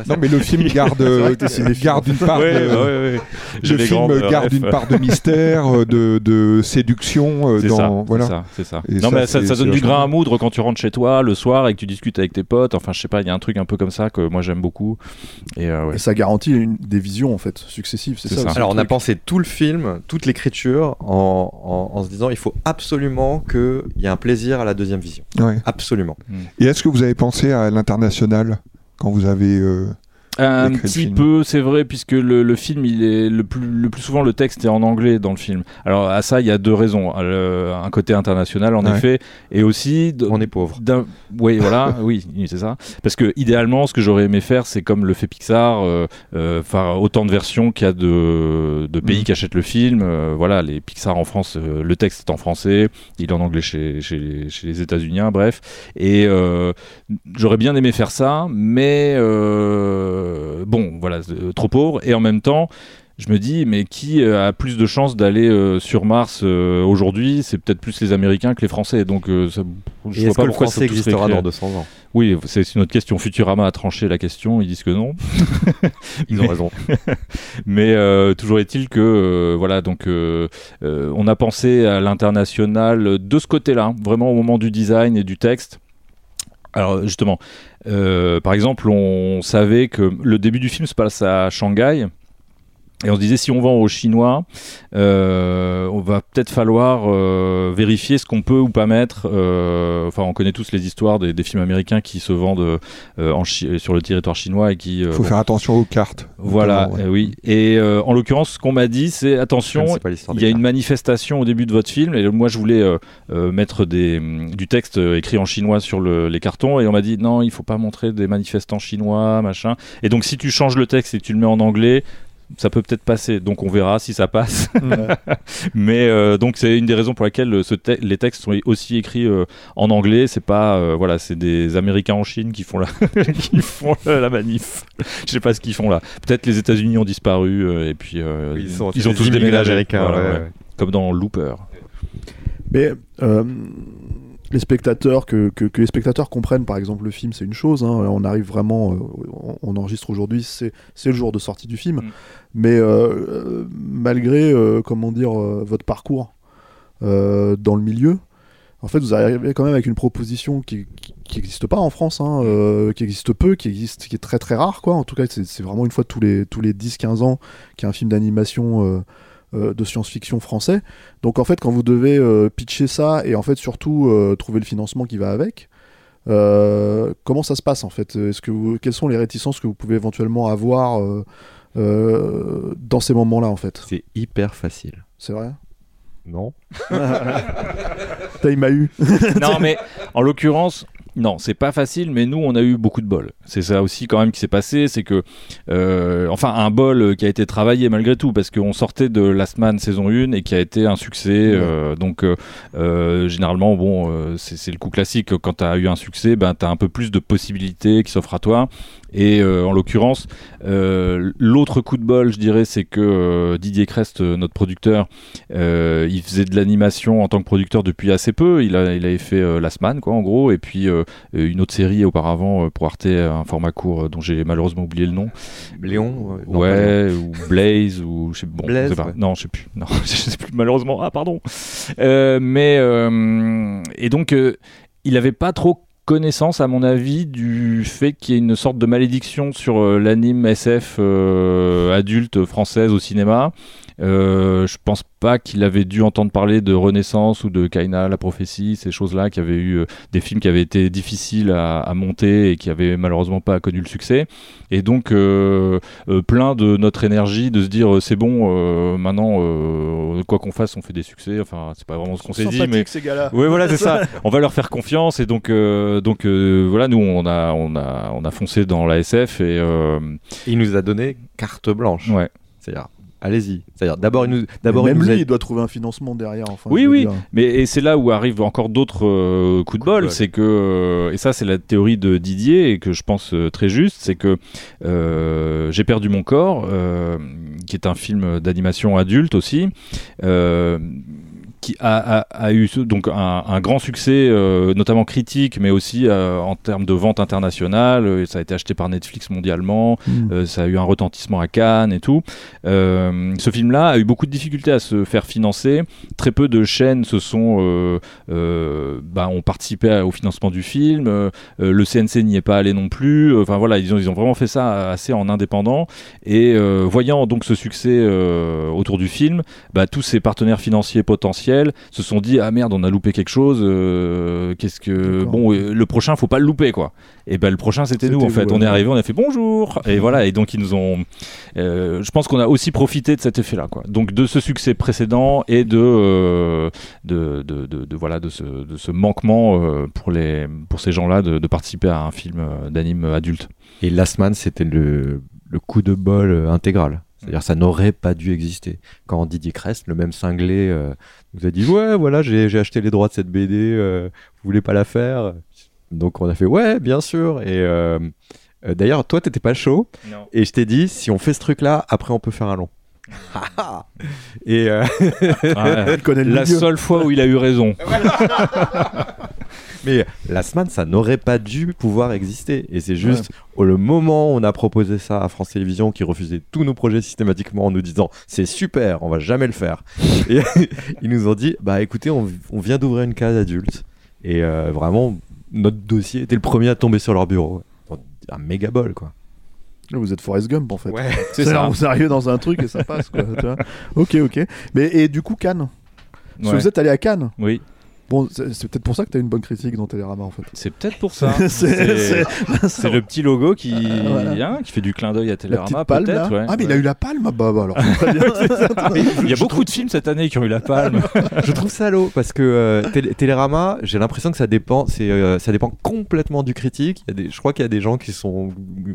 Non, mais le film garde,
C'est vrai que t'es cinéphile.
garde une part.
Ouais,
de-
ouais, ouais,
Le film garde une part de mystère, euh, de, de séduction. euh,
C'est
dans,
ça,
voilà.
c'est ça, c'est ça.
Et
Non, mais ça,
c'est-
ça
c'est
donne du grain à moudre quand tu rentres chez toi le soir et que tu discutes avec tes potes. Enfin, je sais pas, il y a un truc un peu comme ça que moi j'aime beaucoup. Et euh, ouais.
Et ça garantit une, des visions en fait successives. C'est
C'est
ça.
Alors
le
on a pensé tout le film, toute l'écriture en, en- en se disant il faut absolument qu'il y ait un plaisir à la deuxième vision.
Ouais.
Absolument.
Et est-ce que vous avez pensé à l'international quand vous avez.
Un petit peu, c'est vrai, puisque le, le film, il est le plus, le plus souvent le texte est en anglais dans le film. Alors à ça, il y a deux raisons. Euh, un côté international, en
Ouais.
effet, et aussi
On est pauvre.
Oui, voilà, oui, c'est ça. Parce que idéalement, ce que j'aurais aimé faire, c'est comme le fait Pixar, euh, euh, faire autant de versions qu'il y a de, de pays qui achètent le film. Euh, voilà, les Pixar en France, le texte est en français, il est en anglais chez, chez, chez les États-Unis, bref. Et j'aurais bien aimé faire ça, mais euh, bon, voilà, euh, trop pauvre. Et en même temps, je me dis, mais qui euh, a plus de chances d'aller euh, sur Mars euh, aujourd'hui? C'est peut-être plus les Américains que les Français. Donc, euh, ça, je vois pas
que le
pourquoi
français
ça
existera dans
écrit.
200 ans?
Oui, c'est une autre question. Futurama a tranché la question. Ils disent que non.
Ils ont raison.
Mais toujours est-il que voilà, donc on a pensé à l'international de ce côté-là, vraiment au moment du design et du texte. Alors justement, euh, par exemple, on savait que le début du film se passe à Shanghai. Et on se disait, si on vend aux Chinois, euh, on va peut-être falloir euh, vérifier ce qu'on peut ou pas mettre. euh, enfin, on connaît tous les histoires des, des films américains qui se vendent euh, en Chi- sur le territoire chinois et qui. euh,
faut
bon,
faire attention aux cartes.
voilà,
ouais.
euh, oui. Et euh, en l'occurrence, ce qu'on m'a dit, c'est attention,
ne
il y a une manifestation au début de votre film, et moi je voulais euh, euh, mettre des, du texte écrit en chinois sur le- les cartons, et on m'a dit non, il faut pas montrer des manifestants chinois, machin. Et donc si tu changes le texte et que tu le mets en anglais, ça peut peut-être passer, donc on verra si ça passe. Mais euh, donc c'est une des raisons pour laquelle ce te- les textes sont aussi écrits euh, en anglais. C'est pas euh, voilà, c'est des Américains en Chine qui font la qui font la, la manif. Je sais pas ce qu'ils font là. Peut-être les États-Unis ont disparu euh, et puis euh,
ils sont-
ont tous déménagé.
américains,
Voilà,
ouais,
ouais.
ouais.
Comme dans Looper.
Mais euh, les spectateurs, que, que, que les spectateurs comprennent par exemple le film, c'est une chose. hein. on arrive vraiment, euh, on, on enregistre aujourd'hui, c'est le jour de sortie du film.
Mm.
Mais euh, euh, malgré, euh, comment dire, votre parcours dans le milieu, en fait, vous arrivez quand même avec une proposition qui n'existe pas en France, hein, qui existe peu, qui existe, qui est très très rare, quoi. En tout cas, c'est vraiment une fois tous les tous les 10-15 ans qu'il y a un film d'animation. Euh, de science-fiction français. Donc en fait, quand vous devez euh, pitcher ça et en fait surtout euh, trouver le financement qui va avec, euh, comment ça se passe en fait? Est-ce que vous- quelles sont les réticences que vous pouvez éventuellement avoir euh, euh, dans ces moments-là en fait?
C'est hyper facile.
C'est vrai?
Non.
T'as, il m'a eu.
non, mais en l'occurrence, non, c'est pas facile, mais nous, on a eu beaucoup de bol. C'est ça aussi, quand même, qui s'est passé. C'est que, euh, enfin, un bol euh, qui a été travaillé malgré tout, parce qu'on sortait de Last Man saison 1 et qui a été un succès. euh, donc, euh, généralement, bon, c'est c'est le coup classique. Quand tu as eu un succès, ben, tu as un peu plus de possibilités qui s'offrent à toi. Et euh, en l'occurrence, euh, l'autre coup de bol, je dirais, c'est que euh, Didier Crest, notre producteur, il faisait de l'animation en tant que producteur depuis assez peu. Il, a, il avait fait Last Man, quoi, en gros, et puis une autre série auparavant pour Arte, un format court dont j'ai malheureusement oublié le nom.
Léon euh, non,
Ouais, ou Blaze, ou je sais, bon,
Blaze,
je sais pas.
ouais.
Non, je sais plus. Non, je sais plus, malheureusement. Ah, pardon. Euh, mais, euh, et donc, il avait pas trop connaissance, à mon avis, du fait qu'il y ait une sorte de malédiction sur euh, l'anime SF euh, adulte française au cinéma. Euh, je pense pas qu'il avait dû entendre parler de Renaissance ou de Kaina, la prophétie, ces choses-là, qui avaient eu euh, des films qui avaient été difficiles à, à monter et qui avaient malheureusement pas connu le succès. Et donc, euh, euh, plein de notre énergie de se dire c'est bon, euh, maintenant, euh, quoi qu'on fasse, on fait des succès. Enfin, c'est pas vraiment ce qu'on s'est dit, mais.
Ces gars-là.
Oui, voilà, c'est ça. On va leur faire confiance et donc, euh, donc euh, voilà, nous on a, on a, on a foncé dans la SF et. euh,
Il nous a donné carte blanche.
Ouais.
C'est-à-dire, allez-y. D'abord, il nous, d'abord,
Même
il nous
lui, il doit trouver un financement derrière. Enfin,
oui, oui,
dire.
mais et c'est là où arrivent encore d'autres euh, coups de bol, c'est que euh, et ça c'est la théorie de Didier et que je pense euh, très juste, c'est que euh, j'ai perdu mon corps, euh, qui est un film d'animation adulte aussi. Qui a, a- a eu donc un, un grand succès, euh, notamment critique, mais aussi euh, en termes de vente internationale. Euh, Ça a été acheté par Netflix mondialement.
Mm.
Euh, ça a eu un retentissement à Cannes et tout. Ce film-là a eu beaucoup de difficultés à se faire financer. Très peu de chaînes se sont, bah, ont participé au financement du film. Le CNC n'y est pas allé non plus. Enfin voilà, ils ont, ils ont vraiment fait ça assez en indépendant. Et voyant donc ce succès autour du film, bah, tous ces partenaires financiers potentiels se sont dit ah merde, on a loupé quelque chose. euh, Qu'est-ce que bon, euh, le prochain, faut pas le louper quoi. Et ben le prochain, c'était nous en fait.
vous,
On est arrivé, on a fait bonjour. Et voilà. Et donc ils nous ont. euh, je pense qu'on a aussi profité de cet effet-là quoi. Donc de ce succès précédent et de euh, de, de, de- de- voilà de ce, de ce manquement euh, pour les pour ces gens-là de, de participer à un film d'anime adulte.
Et Last Man, c'était le, le coup de bol intégral. C'est-à-dire, ça n'aurait pas dû exister. Quand Didier Crest, le même cinglé, euh, nous a dit Ouais, voilà, j'ai acheté les droits de cette BD, euh, vous voulez pas la faire? Donc, on a fait Ouais, bien sûr. Et euh, euh, d'ailleurs, toi, t'étais pas chaud.
Non.
Et je t'ai dit Si on fait ce truc-là, après, on peut faire un long. Et euh,
Ah ouais. La
milieu.
seule fois où il a eu raison.
Mais la semaine, ça n'aurait pas dû pouvoir exister. Et c'est juste au le moment où on a proposé ça à France Télévisions, qui refusait tous nos projets systématiquement en nous disant c'est super, on va jamais le faire. et ils nous ont dit bah écoutez, on, on vient d'ouvrir une case adulte. Et euh, vraiment, notre dossier était le premier à tomber sur leur bureau. Un méga bol, quoi.
Vous êtes Forrest Gump en fait.
Ouais,
c'est ça.
Vous arrivez dans un truc et ça passe quoi. tu vois. ok, ok. Mais et du coup Cannes. Parce que
Ouais.
vous êtes allé à Cannes.
Oui.
Bon, c'est peut-être pour ça que tu as une bonne critique dans Télérama en fait.
C'est peut-être pour ça.
C'est-
le petit logo qui,
Voilà.
hein, qui fait du clin d'œil à Télérama, peut-être. ouais.
Ah mais il a eu la palme. Ah, Bah, bah alors. très bien.
Il y a beaucoup de films cette année qui ont eu la palme.
je trouve ça lourd parce que euh, Télé- Télérama, j'ai l'impression que ça dépend, c'est, euh, ça dépend complètement du critique. Il y a des, je crois qu'il y a des gens qui sont,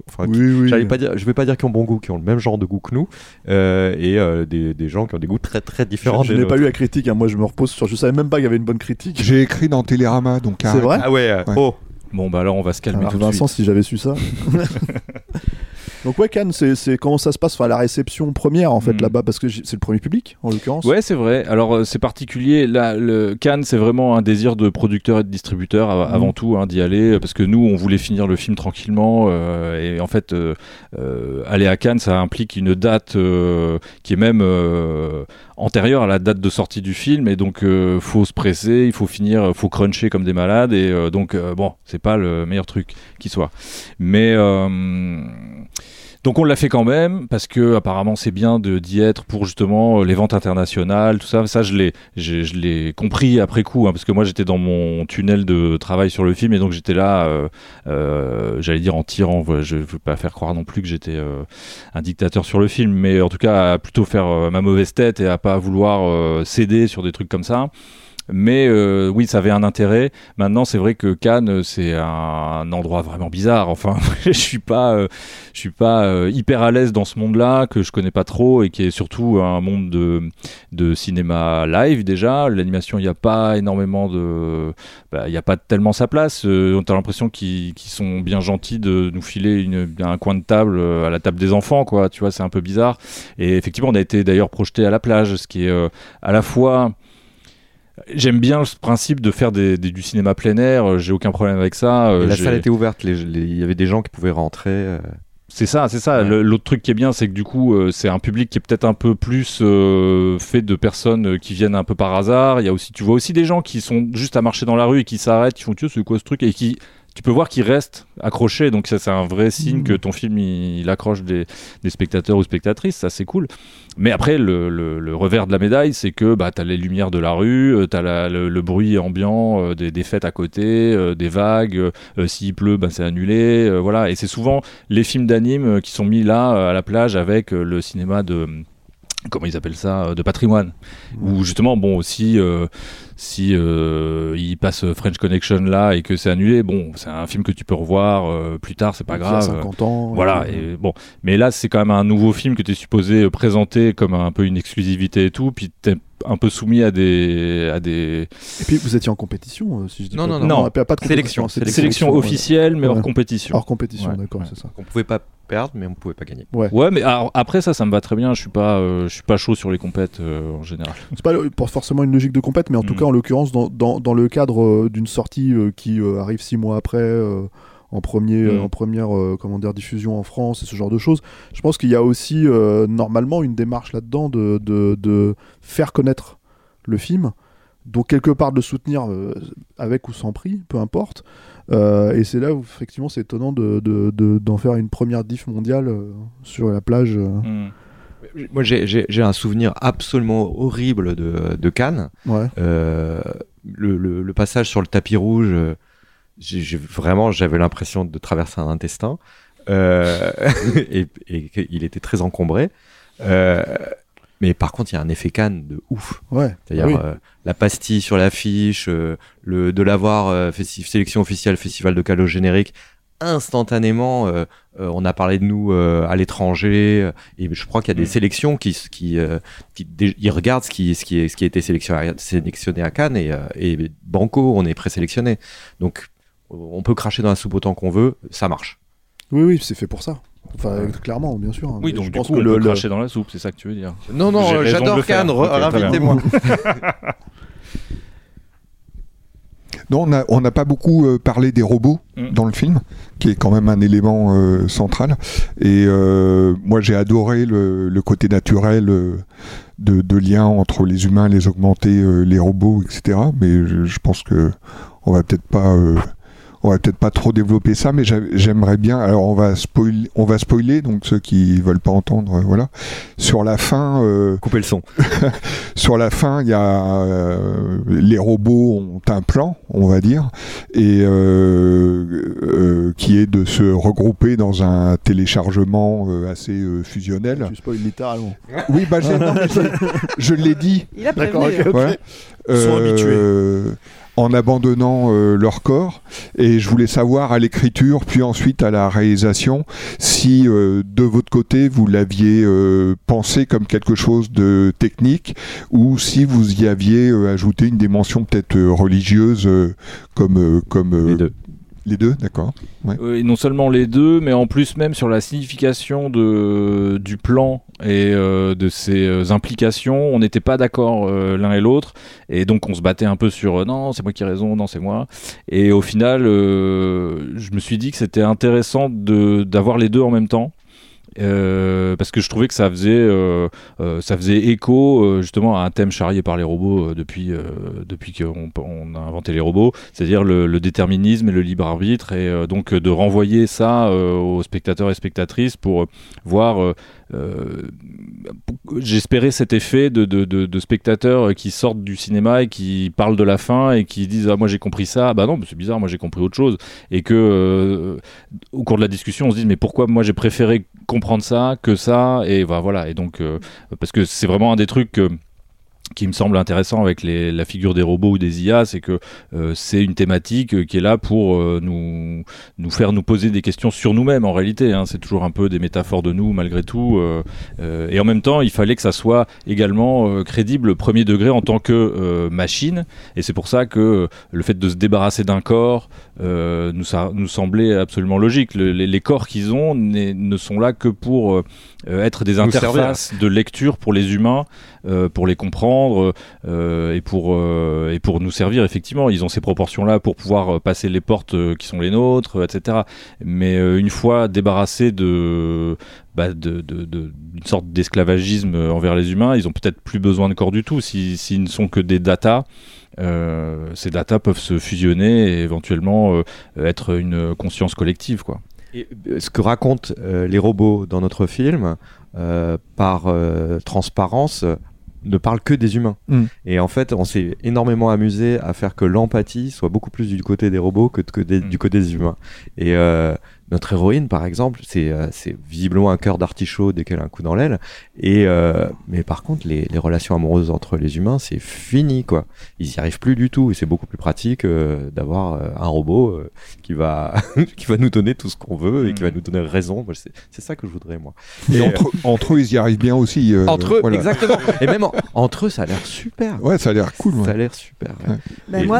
enfin, qui-
Oui, oui.
j'allais pas dire, je vais pas dire qui ont bon goût, qui ont le même genre de goût que nous, euh, et euh, des, des gens qui ont des goûts très très différents.
Je, n'ai pas eu la critique. hein. Moi, je me repose sur. Je savais même pas qu'il y avait une bonne critique.
J'ai écrit dans Télérama, donc
C'est vrai
Ah ouais,
Ouais.
oh,
Bon, bah alors on va se calmer
Alors,
tout de
Vincent,
suite.
si j'avais su ça. Donc ouais, Cannes, c'est c'est- comment ça se passe? Enfin, la réception première en fait
Mm.
là-bas, parce que c'est le premier public en l'occurrence.
Ouais, c'est vrai. Alors, euh, c'est particulier. Là, le Cannes, c'est vraiment un désir de producteur et de distributeur av- avant tout hein, d'y aller, euh, parce que nous, on voulait finir le film tranquillement. euh, et en fait, euh, euh, aller à Cannes, ça implique une date qui est même antérieure à la date de sortie du film, et donc faut se presser, il faut finir, faut cruncher comme des malades, et donc bon, c'est pas le meilleur truc qui soit. Mais donc on l'a fait quand même parce que apparemment c'est bien de d'y être pour justement euh, les ventes internationales, tout ça. Ça je l'ai je l'ai compris après coup hein, parce que moi j'étais dans mon tunnel de travail sur le film et donc j'étais là, euh, euh, j'allais dire en tirant. Je veux pas faire croire non plus que j'étais un dictateur sur le film, mais en tout cas à plutôt faire ma mauvaise tête et à pas vouloir céder sur des trucs comme ça. Mais euh, oui, ça avait un intérêt. Maintenant, c'est vrai que Cannes, euh, c'est un endroit vraiment bizarre. Enfin, je suis pas, euh, je suis pas hyper à l'aise dans ce monde-là que je connais pas trop et qui est surtout un monde de, de cinéma live déjà. L'animation, il n'y a pas énormément de, bah, il n'y a pas tellement sa place. On a l'impression qu'ils sont bien gentils de nous filer un coin de table à la table des enfants, quoi. Tu vois, c'est un peu bizarre. Et effectivement, on a été d'ailleurs projeté à la plage, ce qui est à la fois J'aime bien le principe de faire des, des- du cinéma plein air, euh, j'ai aucun problème avec ça. euh,
Et la salle était ouverte, il y avait des gens qui pouvaient rentrer. euh.
C'est ça, c'est ça.
Ouais.
L'autre truc qui est bien, c'est que du coup, euh, c'est un public qui est peut-être un peu plus euh, fait de personnes euh, qui viennent un peu par hasard. Il y a aussi, tu vois aussi des gens qui sont juste à marcher dans la rue et qui s'arrêtent, qui font tu c'est quoi ce truc et qui tu peux voir qu'ils restent accrochés. Donc ça, c'est un vrai signe
Mhm.
que ton film il, il accroche des, des spectateurs ou spectatrices. Ça, c'est cool. Mais après, le, le- le revers de la médaille, c'est que bah, tu as les lumières de la rue, euh, tu as le, le bruit ambiant euh, des, des fêtes à côté, euh, des vagues. euh, S'il pleut, bah, c'est annulé. voilà. Et c'est souvent les films d'anime qui sont mis là à la plage avec le cinéma de comment ils appellent ça euh, de patrimoine où justement bon si euh, si euh, il passe French Connection là et que c'est annulé bon c'est un film que tu peux revoir euh, plus tard c'est pas
Il y a
grave
50 ans.
voilà
euh,
et bon mais là c'est quand même un nouveau film que tu es supposé présenter comme un peu une exclusivité et tout puis t'es un peu soumis à des à des
Et puis vous étiez en compétition, si je dis
Non,
pas
non,
de-
non.
pas, pas de
Sélection,
sélections
ouais.
officielles mais hors
Ouais.
compétition
Hors compétition,
Ouais.
d'accord,
Ouais.
c'est ça.
On pouvait pas perdre, mais on pouvait pas gagner.
ouais mais alors, après ça ça me va très bien je suis pas euh, je suis pas chaud sur les compètes euh, en général
C'est pas pour forcément une logique de compète, mais en tout
Mm.
cas, en l'occurrence, dans, dans, dans le cadre euh, d'une sortie euh, qui euh, arrive six mois après, euh, en, premier, euh,
Mm.
en première euh, comment dire, diffusion en France et ce genre de choses, je pense qu'il y a aussi euh, normalement une démarche là-dedans de, de, de faire connaître le film, donc quelque part de le soutenir euh, avec ou sans prix, peu importe. Euh, et c'est là où effectivement c'est étonnant de, de- de- d'en faire une première diff mondiale euh, sur la plage. euh.
Mm.
Moi, j'ai- un souvenir absolument horrible de, de Cannes.
Ouais.
Euh, le, le- le passage sur le tapis rouge, vraiment, j'avais l'impression de traverser un intestin. Euh, et, et il était très encombré. Euh, mais par contre, il y a un effet Cannes de ouf.
Ouais.
C'est-à-dire
Ah oui.
euh, la pastille sur l'affiche, euh, le de l'avoir euh, sélection officielle Festival de au générique. Instantanément, on a parlé de nous à l'étranger et je crois qu'il y a des
Mm.
sélections qui qui, qui ils regardent ce qui ce qui est ce qui a été sélectionné, sélectionné à Cannes et, et banco, on est présélectionné. Donc on peut cracher dans la soupe autant qu'on veut, ça marche.
Oui, oui, c'est fait pour ça. Enfin, clairement, bien sûr.
Oui,
Mais
donc
je
du
pense
coup,
que
on
le-
peut
le-
cracher dans la soupe, c'est ça que tu veux dire.
Non, non, euh, j'adore. Cannes, réinvitez-moi.
Non, on n'a pas beaucoup euh, parlé des robots
Mm.
dans le film, qui est quand même un élément euh, central. Et euh, moi, j'ai adoré le, le côté naturel euh, de, de lien entre les humains, les augmentés, euh, les robots, etc. Mais je, je pense que on va peut-être pas. On va peut-être pas trop développer ça, mais j'a- j'aimerais bien. Alors on va spoiler, on va spoiler, donc ceux qui veulent pas entendre, euh, voilà. Sur la fin, euh,
Coupez le son.
sur la fin, il y a euh, les robots ont un plan, on va dire, et euh, euh, qui est de se regrouper dans un téléchargement euh, assez euh, fusionnel.
Tu spoil littéralement.
Oui, bah non, je l'ai dit.
Il a
D'accord,
prévenu.
Voilà.
Sont
Euh, en abandonnant euh, leur corps. Et je voulais savoir à l'écriture, puis ensuite à la réalisation, si euh, de votre côté vous l'aviez euh, pensé comme quelque chose de technique, ou si vous y aviez euh, ajouté une dimension peut-être euh, religieuse, euh, comme, euh, comme euh,
Les deux.
Les deux, d'accord. Ouais.
Euh, non seulement les deux, mais en plus même sur la signification de, du plan et euh, de ses euh, implications, on n'était pas d'accord euh, l'un et l'autre, et donc on se battait un peu sur non c'est moi qui ai raison, non c'est moi, et au final je me suis dit que c'était intéressant d'avoir les deux en même temps. Parce que je trouvais que ça faisait, ça faisait écho justement à un thème charrié par les robots depuis, depuis qu'on on a inventé les robots, c'est-à-dire le, déterminisme et le libre arbitre, et donc de renvoyer ça aux spectateurs et spectatrices pour voir. Euh, J'espérais cet effet de, spectateurs qui sortent du cinéma et qui parlent de la fin et qui disent ah moi j'ai compris ça. Bah non c'est bizarre moi j'ai compris autre chose. Et que euh, au cours de la discussion on se dit mais pourquoi moi j'ai préféré comprendre ça que ça? Et bah, voilà. Et donc euh, parce que c'est vraiment un des trucs que- qui me semble intéressant avec les- la figure des robots ou des IA, c'est que euh, c'est une thématique euh, qui est là pour euh, nous, nous faire nous poser des questions sur nous-mêmes en réalité. hein. c'est toujours un peu des métaphores de nous malgré tout. euh, et en même temps, il fallait que ça soit également crédible premier degré en tant que machine. Et c'est pour ça que le fait de se débarrasser d'un corps nous, ça, nous semblait absolument logique. Le- les, les corps qu'ils ont ne sont là que pour être des interfaces de lecture pour les humains, pour les comprendre euh, et, pour, euh, et pour nous servir effectivement. Ils ont ces proportions-là pour pouvoir euh, passer les portes qui sont les nôtres, etc. Mais une fois débarrassés de, bah, sorte d'esclavagisme envers les humains, ils ont peut-être plus besoin de corps du tout. Si- S'ils ne sont que des datas, euh, ces datas peuvent se fusionner et éventuellement être une conscience collective, quoi.
Et ce que racontent les robots dans notre film, par transparence, ne parle que des humains.
Mm.
Et en fait, on s'est énormément amusé à faire que l'empathie soit beaucoup plus du côté des robots que, que des- du côté des humains. Et euh, notre héroïne, par exemple, c'est euh, c'est visiblement un cœur d'artichaut dès qu'elle a un coup dans l'aile. Et euh, mais par contre, les, les relations amoureuses entre les humains, c'est fini, quoi. Ils y arrivent plus du tout. Et c'est beaucoup plus pratique euh, d'avoir euh, un robot euh, qui va qui va nous donner tout ce qu'on veut et qui va nous donner raison. Moi, c'est c'est ça que je voudrais, moi.
Et entre, entre eux, ils y arrivent bien aussi. euh,
entre eux,
voilà.
exactement. Et même en- entre eux, ça a l'air super.
Ouais, ça a l'air cool. ouais.
Ça a l'air super. ouais.
Ben,
Et-
moi,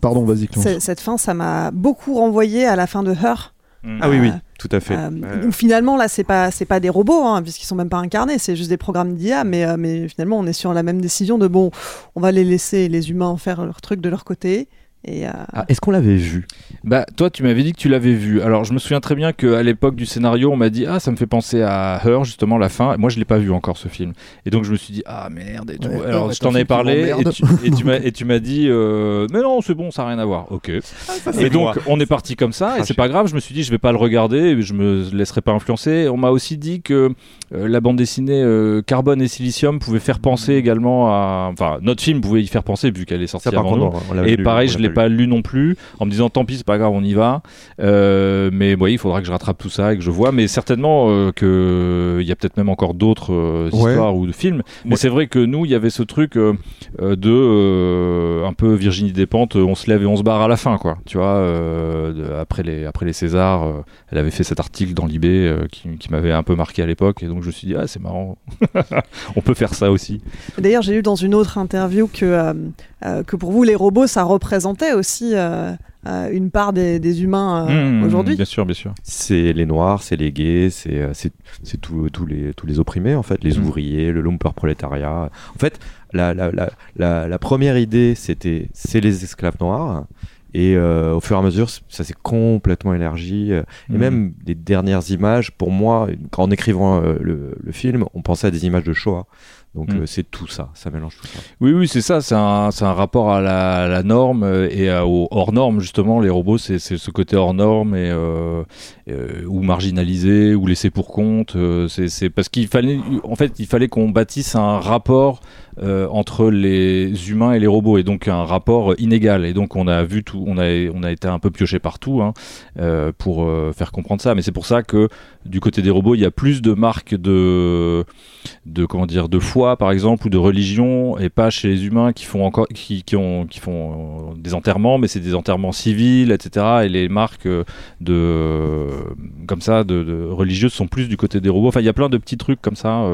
Pardon, vas-y,
cette fin, ça m'a beaucoup renvoyé à la fin de Her.
Ah oui, oui,
Euh,
tout à fait.
Euh,
Ouais.
finalement, là, c'est pas c'est pas des robots, hein, puisqu'ils sont même pas incarnés, c'est juste des programmes d'IA, mais, euh, mais finalement, on est sur la même décision de bon, on va les laisser les humains faire leur truc de leur côté. Euh,
Ah, Est-ce qu'on l'avait vu?
Bah, toi, tu m'avais dit que tu l'avais vu. Alors, je me souviens très bien qu'à l'époque du scénario, on m'a dit Ah, ça me fait penser à Her, justement, la fin. Et moi, je l'ai pas vu encore ce film. Et donc, je me suis dit Ah, merde. Et tout.
Ouais,
Alors, je t'en ai parlé. Et tu, m'as- et tu m'as dit euh, Mais non, c'est bon, ça n'a rien à voir. Ok. et donc, on est parti comme ça. Et c'est pas grave. Je me suis dit Je vais pas le regarder. Je me laisserai pas influencer. On m'a aussi dit que euh, la bande dessinée euh, Carbone et Silicium pouvait faire penser également à. Enfin, notre film pouvait y faire penser, vu qu'elle est sortie
Ça,
avant
contre,
nous. Et
lu,
pareil, je
l'a
l'ai pas lu non plus, en me disant tant pis, c'est pas grave, on y va. Euh, mais oui, il faudra que je rattrape tout ça et que je vois. Mais certainement euh, que il y a peut-être même encore d'autres
Ouais.
histoires ou de films. Mais
Ouais.
c'est vrai que nous, il y avait ce truc de un peu Virginie Despentes, on se lève et on se barre à la fin, quoi. Tu vois, de- après les après les Césars, elle avait fait cet article dans l'IB euh, qui, qui m'avait un peu marqué à l'époque, et donc je me suis dit ah c'est marrant, on peut faire ça aussi.
D'ailleurs, j'ai lu dans une autre interview que, euh, euh, que pour vous, les robots, ça représentait aussi euh, euh, une part des, des humains euh,
Mmh,
aujourd'hui.
Bien sûr, bien sûr.
C'est les noirs, c'est les gays, c'est c'est c'est tous tous les tous les opprimés en fait, les ouvriers, le lumper prolétariat. En fait, la la la la, la première idée c'était c'est les esclaves noirs. Et euh, au fur et à mesure, ça s'est complètement élargi. euh, Et
Mhm.
même les dernières images, pour moi, en écrivant euh, le, le film, on pensait à des images de Shoah. Donc
Mhm.
euh, c'est tout ça, ça mélange tout ça.
Oui, oui, c'est ça. C'est un, c'est un rapport à la, à la norme et à- au hors norme justement. Les robots, c'est ce côté hors norme et ou marginalisé ou laissé pour compte. c'est parce qu'il fallait, en fait, il fallait qu'on bâtisse un rapport euh, entre les humains et les robots et donc un rapport inégal. Et donc on a vu tout, on a, on a été un peu pioché partout hein, euh, pour euh, faire comprendre ça. Mais c'est pour ça que du côté des robots, il y a plus de marques de de comment dire de foi par exemple ou de religion et pas chez les humains qui font encore qui, qui ont qui font des enterrements mais c'est des enterrements civils etc et les marques de comme ça de, religieuses sont plus du côté des robots enfin il y a plein de petits trucs comme ça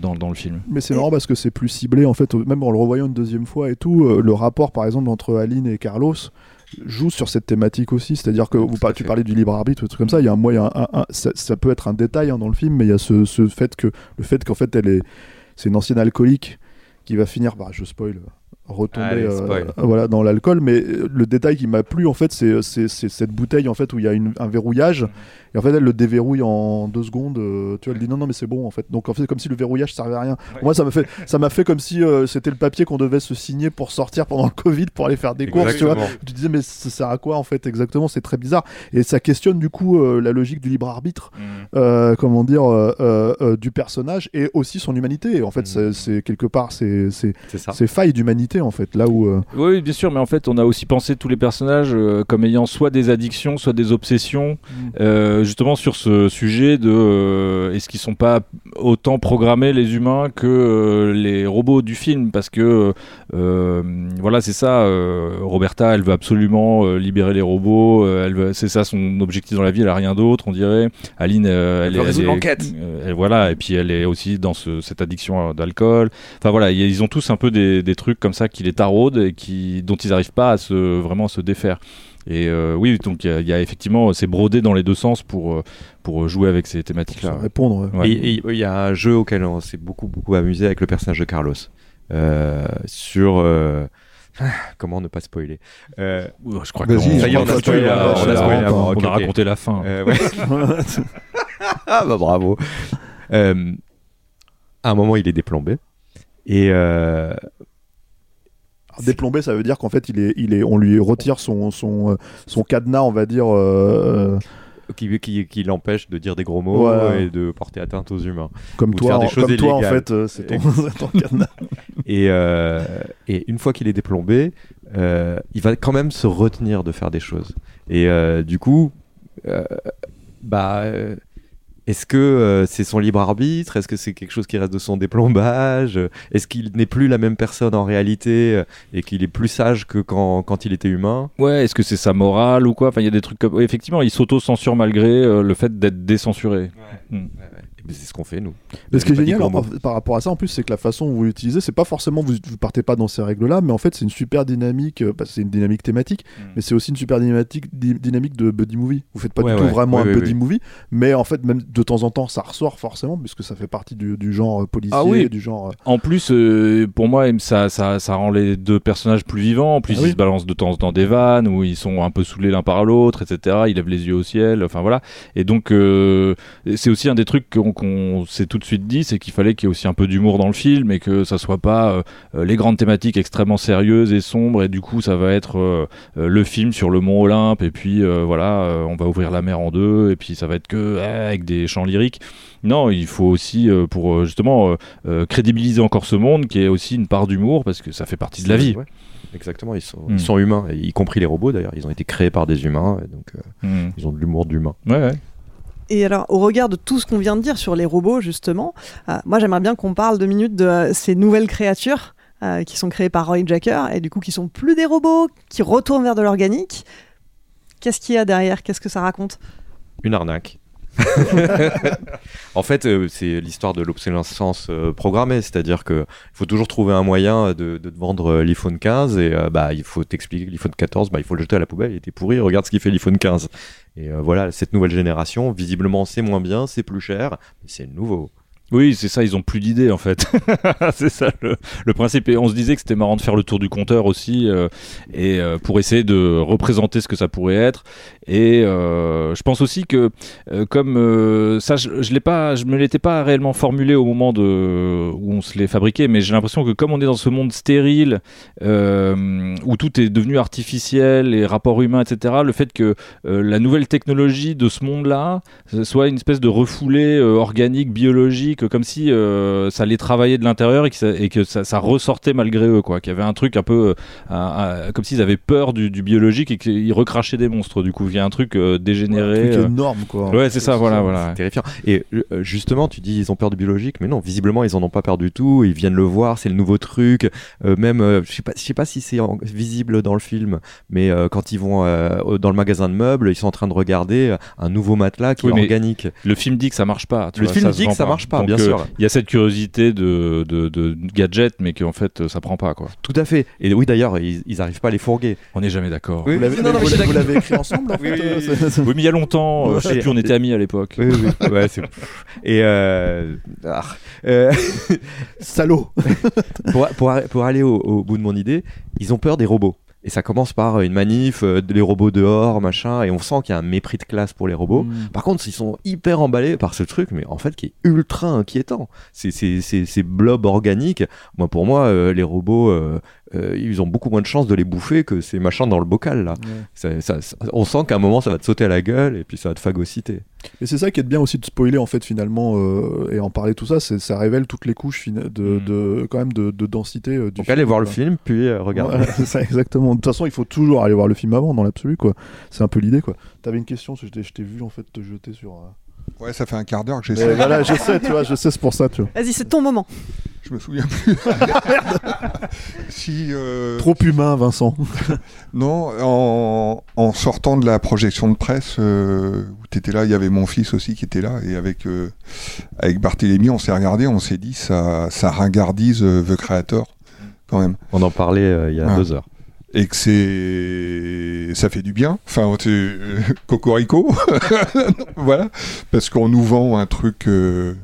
dans, dans le film.
Mais c'est marrant parce que c'est plus ciblé en fait, même en le revoyant une deuxième fois et tout, euh, le rapport par exemple entre Aline et Carlos joue sur cette thématique aussi, c'est-à-dire que vous par- tu parlais du libre arbitre, des trucs comme ça, il y a un moyen, ça peut être un détail hein, dans le film, mais il y a ce, ce fait que le fait qu'en fait elle est, c'est une ancienne alcoolique qui va finir, bah je spoil, retomber
Allez,
euh,
spoil.
voilà dans l'alcool, mais euh, le détail qui m'a plu en fait, c'est cette bouteille en fait où il y a une- un verrouillage et en fait elle le déverrouille en deux secondes, euh, tu vois, elle dit non non mais c'est bon en fait, donc en fait c'est comme si le verrouillage servait à rien. Moi ça m'a fait ça m'a fait comme si euh, c'était le papier qu'on devait se signer pour sortir pendant le Covid pour aller faire des courses, tu vois. Tu disais mais ça sert à quoi en fait exactement? C'est très bizarre. Et ça questionne du coup euh, la logique du libre arbitre, euh, comment dire, euh, euh, euh, du personnage et aussi son humanité. Et en fait c'est- c'est quelque part c'est c'est failles d'humanité en fait là où euh,
Oui, oui, bien sûr, mais en fait, on a aussi pensé tous les personnages euh, comme ayant soit des addictions, soit des obsessions, euh, justement sur ce sujet de euh, est-ce qu'ils sont pas autant programmés les humains que euh, les robots du film, parce que euh, voilà, c'est ça. euh, Roberta, elle veut absolument euh, libérer les robots, euh, elle c'est ça son objectif dans la vie, elle a rien d'autre, on dirait. Aline, euh, elle,
veut
est-
résoudre
elle est-
l'enquête.
euh, et voilà, et puis elle est aussi dans ce- cette addiction d'alcool. Enfin voilà, ils ont tous un peu des, des trucs comme ça qui les taraudent et qui, dont ils n'arrivent pas à se, vraiment à se défaire. Et euh, oui, donc il y, a- il y a effectivement, c'est brodé dans les deux sens pour, euh, pour jouer avec ces thématiques-là.
Répondre, ouais.
Et il y a un jeu auquel on s'est beaucoup beaucoup amusé avec le personnage de Carlos Euh, sur euh, comment ne pas spoiler? Euh,
je crois
Vas-y,
qu'on
ça y est, on a
on
spoilé, on
on
spoilé
on
avant,
on raconté la fin.
euh, ouais. ah bah bravo. Euh, à un moment, il est déplombé et euh,
Déplombé, ça veut dire qu'en fait, il est, il est, on lui retire son, son, euh, son cadenas, on va dire. euh,
qui, qui, qui l'empêche de dire des gros mots et de porter atteinte aux humains.
comme
Ou
toi,
faire des
en-
choses
comme toi, en fait, euh, c'est ton, ton cadenas.
Et, euh, et une fois qu'il est déplombé, euh, il va quand même se retenir de faire des choses. Et euh, du coup, euh, bah, euh, est-ce que euh, c'est son libre arbitre? Est-ce que c'est quelque chose qui reste de son déplombage? Est-ce qu'il n'est plus la même personne en réalité euh, et qu'il est plus sage que quand, quand il était humain?
Ouais, est-ce que c'est sa morale ou quoi? Enfin, il y a des trucs comme. ouais, effectivement, il s'auto-censure malgré euh, le fait d'être décensuré. Mm.
Et C'est ce qu'on fait, nous.
Mais ce qui est génial par rapport à ça, en plus, c'est que la façon dont vous l'utilisez, c'est pas forcément vous, vous partez pas dans ces règles-là, mais en fait, c'est une super dynamique. euh, que c'est une dynamique thématique, mais c'est aussi une super dynamique, dynamique de buddy movie. Vous faites pas
Ouais,
du tout
ouais.
vraiment
Ouais,
un
ouais,
buddy
ouais.
movie, mais en fait, même de temps en temps, ça ressort forcément, puisque ça fait partie du, du genre euh, policier,
Ah oui.
du genre. euh,
En plus, euh, pour moi, ça, ça, ça rend les deux personnages plus vivants. En plus,
Ah
ils
oui.
se balancent de temps en temps des vannes où ils sont un peu saoulés l'un par l'autre, etc. Ils lèvent les yeux au ciel. Enfin voilà. Et donc, euh, c'est aussi un des trucs qu'on qu'on s'est tout de suite dit, c'est qu'il fallait qu'il y ait aussi un peu d'humour dans le film et que ça soit pas euh, euh, les grandes thématiques extrêmement sérieuses et sombres. Et du coup, ça va être euh, le film sur le mont Olympe. Et puis euh, voilà, on va ouvrir la mer en deux. Et puis ça va être que avec des chants lyriques. Non, il faut aussi pour justement crédibiliser encore ce monde qui est aussi une part d'humour parce que ça fait partie de la vie.
Ouais. Exactement, ils sont,
Mm.
ils sont humains, y compris les robots d'ailleurs. Ils ont été créés par des humains, et donc euh,
Mm.
ils ont de l'humour d'humain.
Ouais, ouais.
Et alors, au regard de tout ce qu'on vient de dire sur les robots, justement, euh, moi j'aimerais bien qu'on parle deux minutes de euh, ces nouvelles créatures euh, qui sont créées par Roy Jacker et du coup qui sont plus des robots, qui retournent vers de l'organique. Qu'est-ce qu'il y a derrière? Qu'est-ce que ça raconte?
Une arnaque. en fait, euh, c'est l'histoire de l'obsolescence euh, programmée, c'est-à-dire que faut toujours trouver un moyen de, te vendre euh, l'iPhone 15 et bah il faut t'expliquer que l'iPhone 14, bah il faut le jeter à la poubelle, il était pourri, regarde ce qu'il fait l'iPhone 15. Et voilà, cette nouvelle génération, visiblement c'est moins bien, c'est plus cher, mais c'est nouveau.
Oui, c'est ça, ils ont plus d'idées en fait. c'est ça le, principe. Et on se disait que c'était marrant de faire le tour du compteur aussi, et pour essayer de représenter ce que ça pourrait être. Et euh, je pense aussi que, euh, comme euh, ça, je, pas, je me l'étais pas réellement formulé au moment où on se l'est fabriqué, mais j'ai l'impression que comme on est dans ce monde stérile où tout est devenu artificiel, les rapports humains, etc., le fait que la nouvelle technologie de ce monde-là soit une espèce de refoulé organique, biologique, comme si ça allait travailler de l'intérieur et que, ça, ressortait malgré eux, quoi. Qu'il y avait un truc un peu, comme s'ils avaient peur du, biologique et qu'ils recrachaient des monstres. Du coup, y a un truc euh, dégénéré.
Un truc
euh.
énorme, quoi.
Ouais, c'est ça, voilà, voilà.
C'est terrifiant. Et euh, justement, tu dis ils ont peur du biologique, mais non, visiblement ils en ont pas peur du tout. Ils viennent le voir, c'est le nouveau truc. Euh, même, euh, je sais pas, je sais pas si c'est visible dans le film, mais euh, quand ils vont euh, dans le magasin de meubles, ils sont en train de regarder un nouveau matelas qui
Oui,
est organique.
Le film dit que ça marche pas. tu
Le
vois,
film
ça
dit que ça marche pas,
Donc,
bien
euh,
sûr.
Il y a cette curiosité de, de, de gadget, mais qu'en fait, ça prend pas, quoi.
Tout à fait. Et oui, d'ailleurs, ils, ils arrivent pas à les fourguer.
On n'est jamais d'accord.
Oui,
Vous l'avez- écrit ensemble, en
Oui, oui, oui.
c'est-
Oui, mais il y a longtemps, euh, je sais plus, on était amis à l'époque.
Oui, oui. Ouais, c'est- Et euh... ah. Euh,
Salaud
pour, pour, pour aller au, au bout de mon idée, ils ont peur des robots. Et ça commence par une manif, euh, les robots dehors, machin, et on sent qu'il y a un mépris de classe pour les robots.
Mm.
Par contre, ils sont hyper emballés par ce truc, mais en fait, qui est ultra inquiétant. C'est ces, ces, ces blobs organiques. Moi, pour moi, euh, les robots, euh, euh, ils ont beaucoup moins de chances de les bouffer que ces machins dans le bocal, là. Ça- ça- ça- on sent qu'à un moment, ça va te sauter à la gueule, et puis ça va te phagocyter.
Et c'est ça qui est bien aussi de spoiler en fait finalement euh, et en parler tout ça, ça révèle toutes les couches fina- de, de quand même de, de densité euh, du
Donc, allez voir le film, puis euh,
c'est ça exactement. De toute façon, il faut toujours aller voir le film avant dans l'absolu quoi. C'est un peu l'idée quoi. T'avais une question, je t'ai- vu en fait te jeter sur. euh,
Ouais, ça fait un quart d'heure que j'ai
Mais voilà, je sais, tu vois, je sais, c'est pour ça, tu vois.
Vas-y, c'est ton moment.
Je me souviens plus. si, euh,
Trop humain, Vincent.
Non, en, en sortant de la projection de presse, euh, où tu étais là, il y avait mon fils aussi qui était là, et avec, euh, avec Barthélémy, on s'est regardé, on s'est dit, ça, ça ringardise euh, The Creator, quand même.
On en parlait euh, il y a
Ah.
deux heures.
Et que c'est. Ça fait du bien. Enfin, c'est. Cocorico. voilà. Parce qu'on nous vend un truc. euh,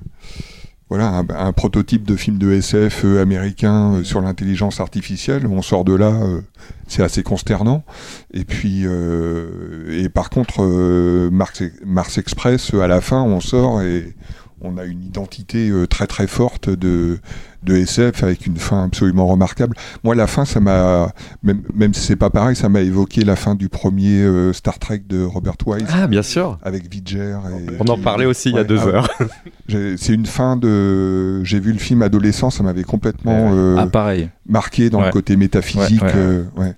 voilà, un, un prototype de film de SF euh, américain euh, sur l'intelligence artificielle. On sort de là, euh, c'est assez consternant. Et puis, et par contre, euh, Mars, Mars Express, à la fin, on sort et on a une identité euh, très très forte de, de SF avec une fin absolument remarquable. Moi, la fin, ça m'a, même, même si c'est pas pareil, ça m'a évoqué la fin du premier euh, Star Trek de Robert Wise.
Ah, bien sûr.
Avec Vidger. Et,
On en parlait aussi il y a deux
ah
heures.
C'est une fin de. J'ai vu le film adolescent, ça m'avait complètement euh,
Ah, pareil.
marqué dans
Ouais.
le côté métaphysique.
Ouais, ouais, ouais.
euh, ouais.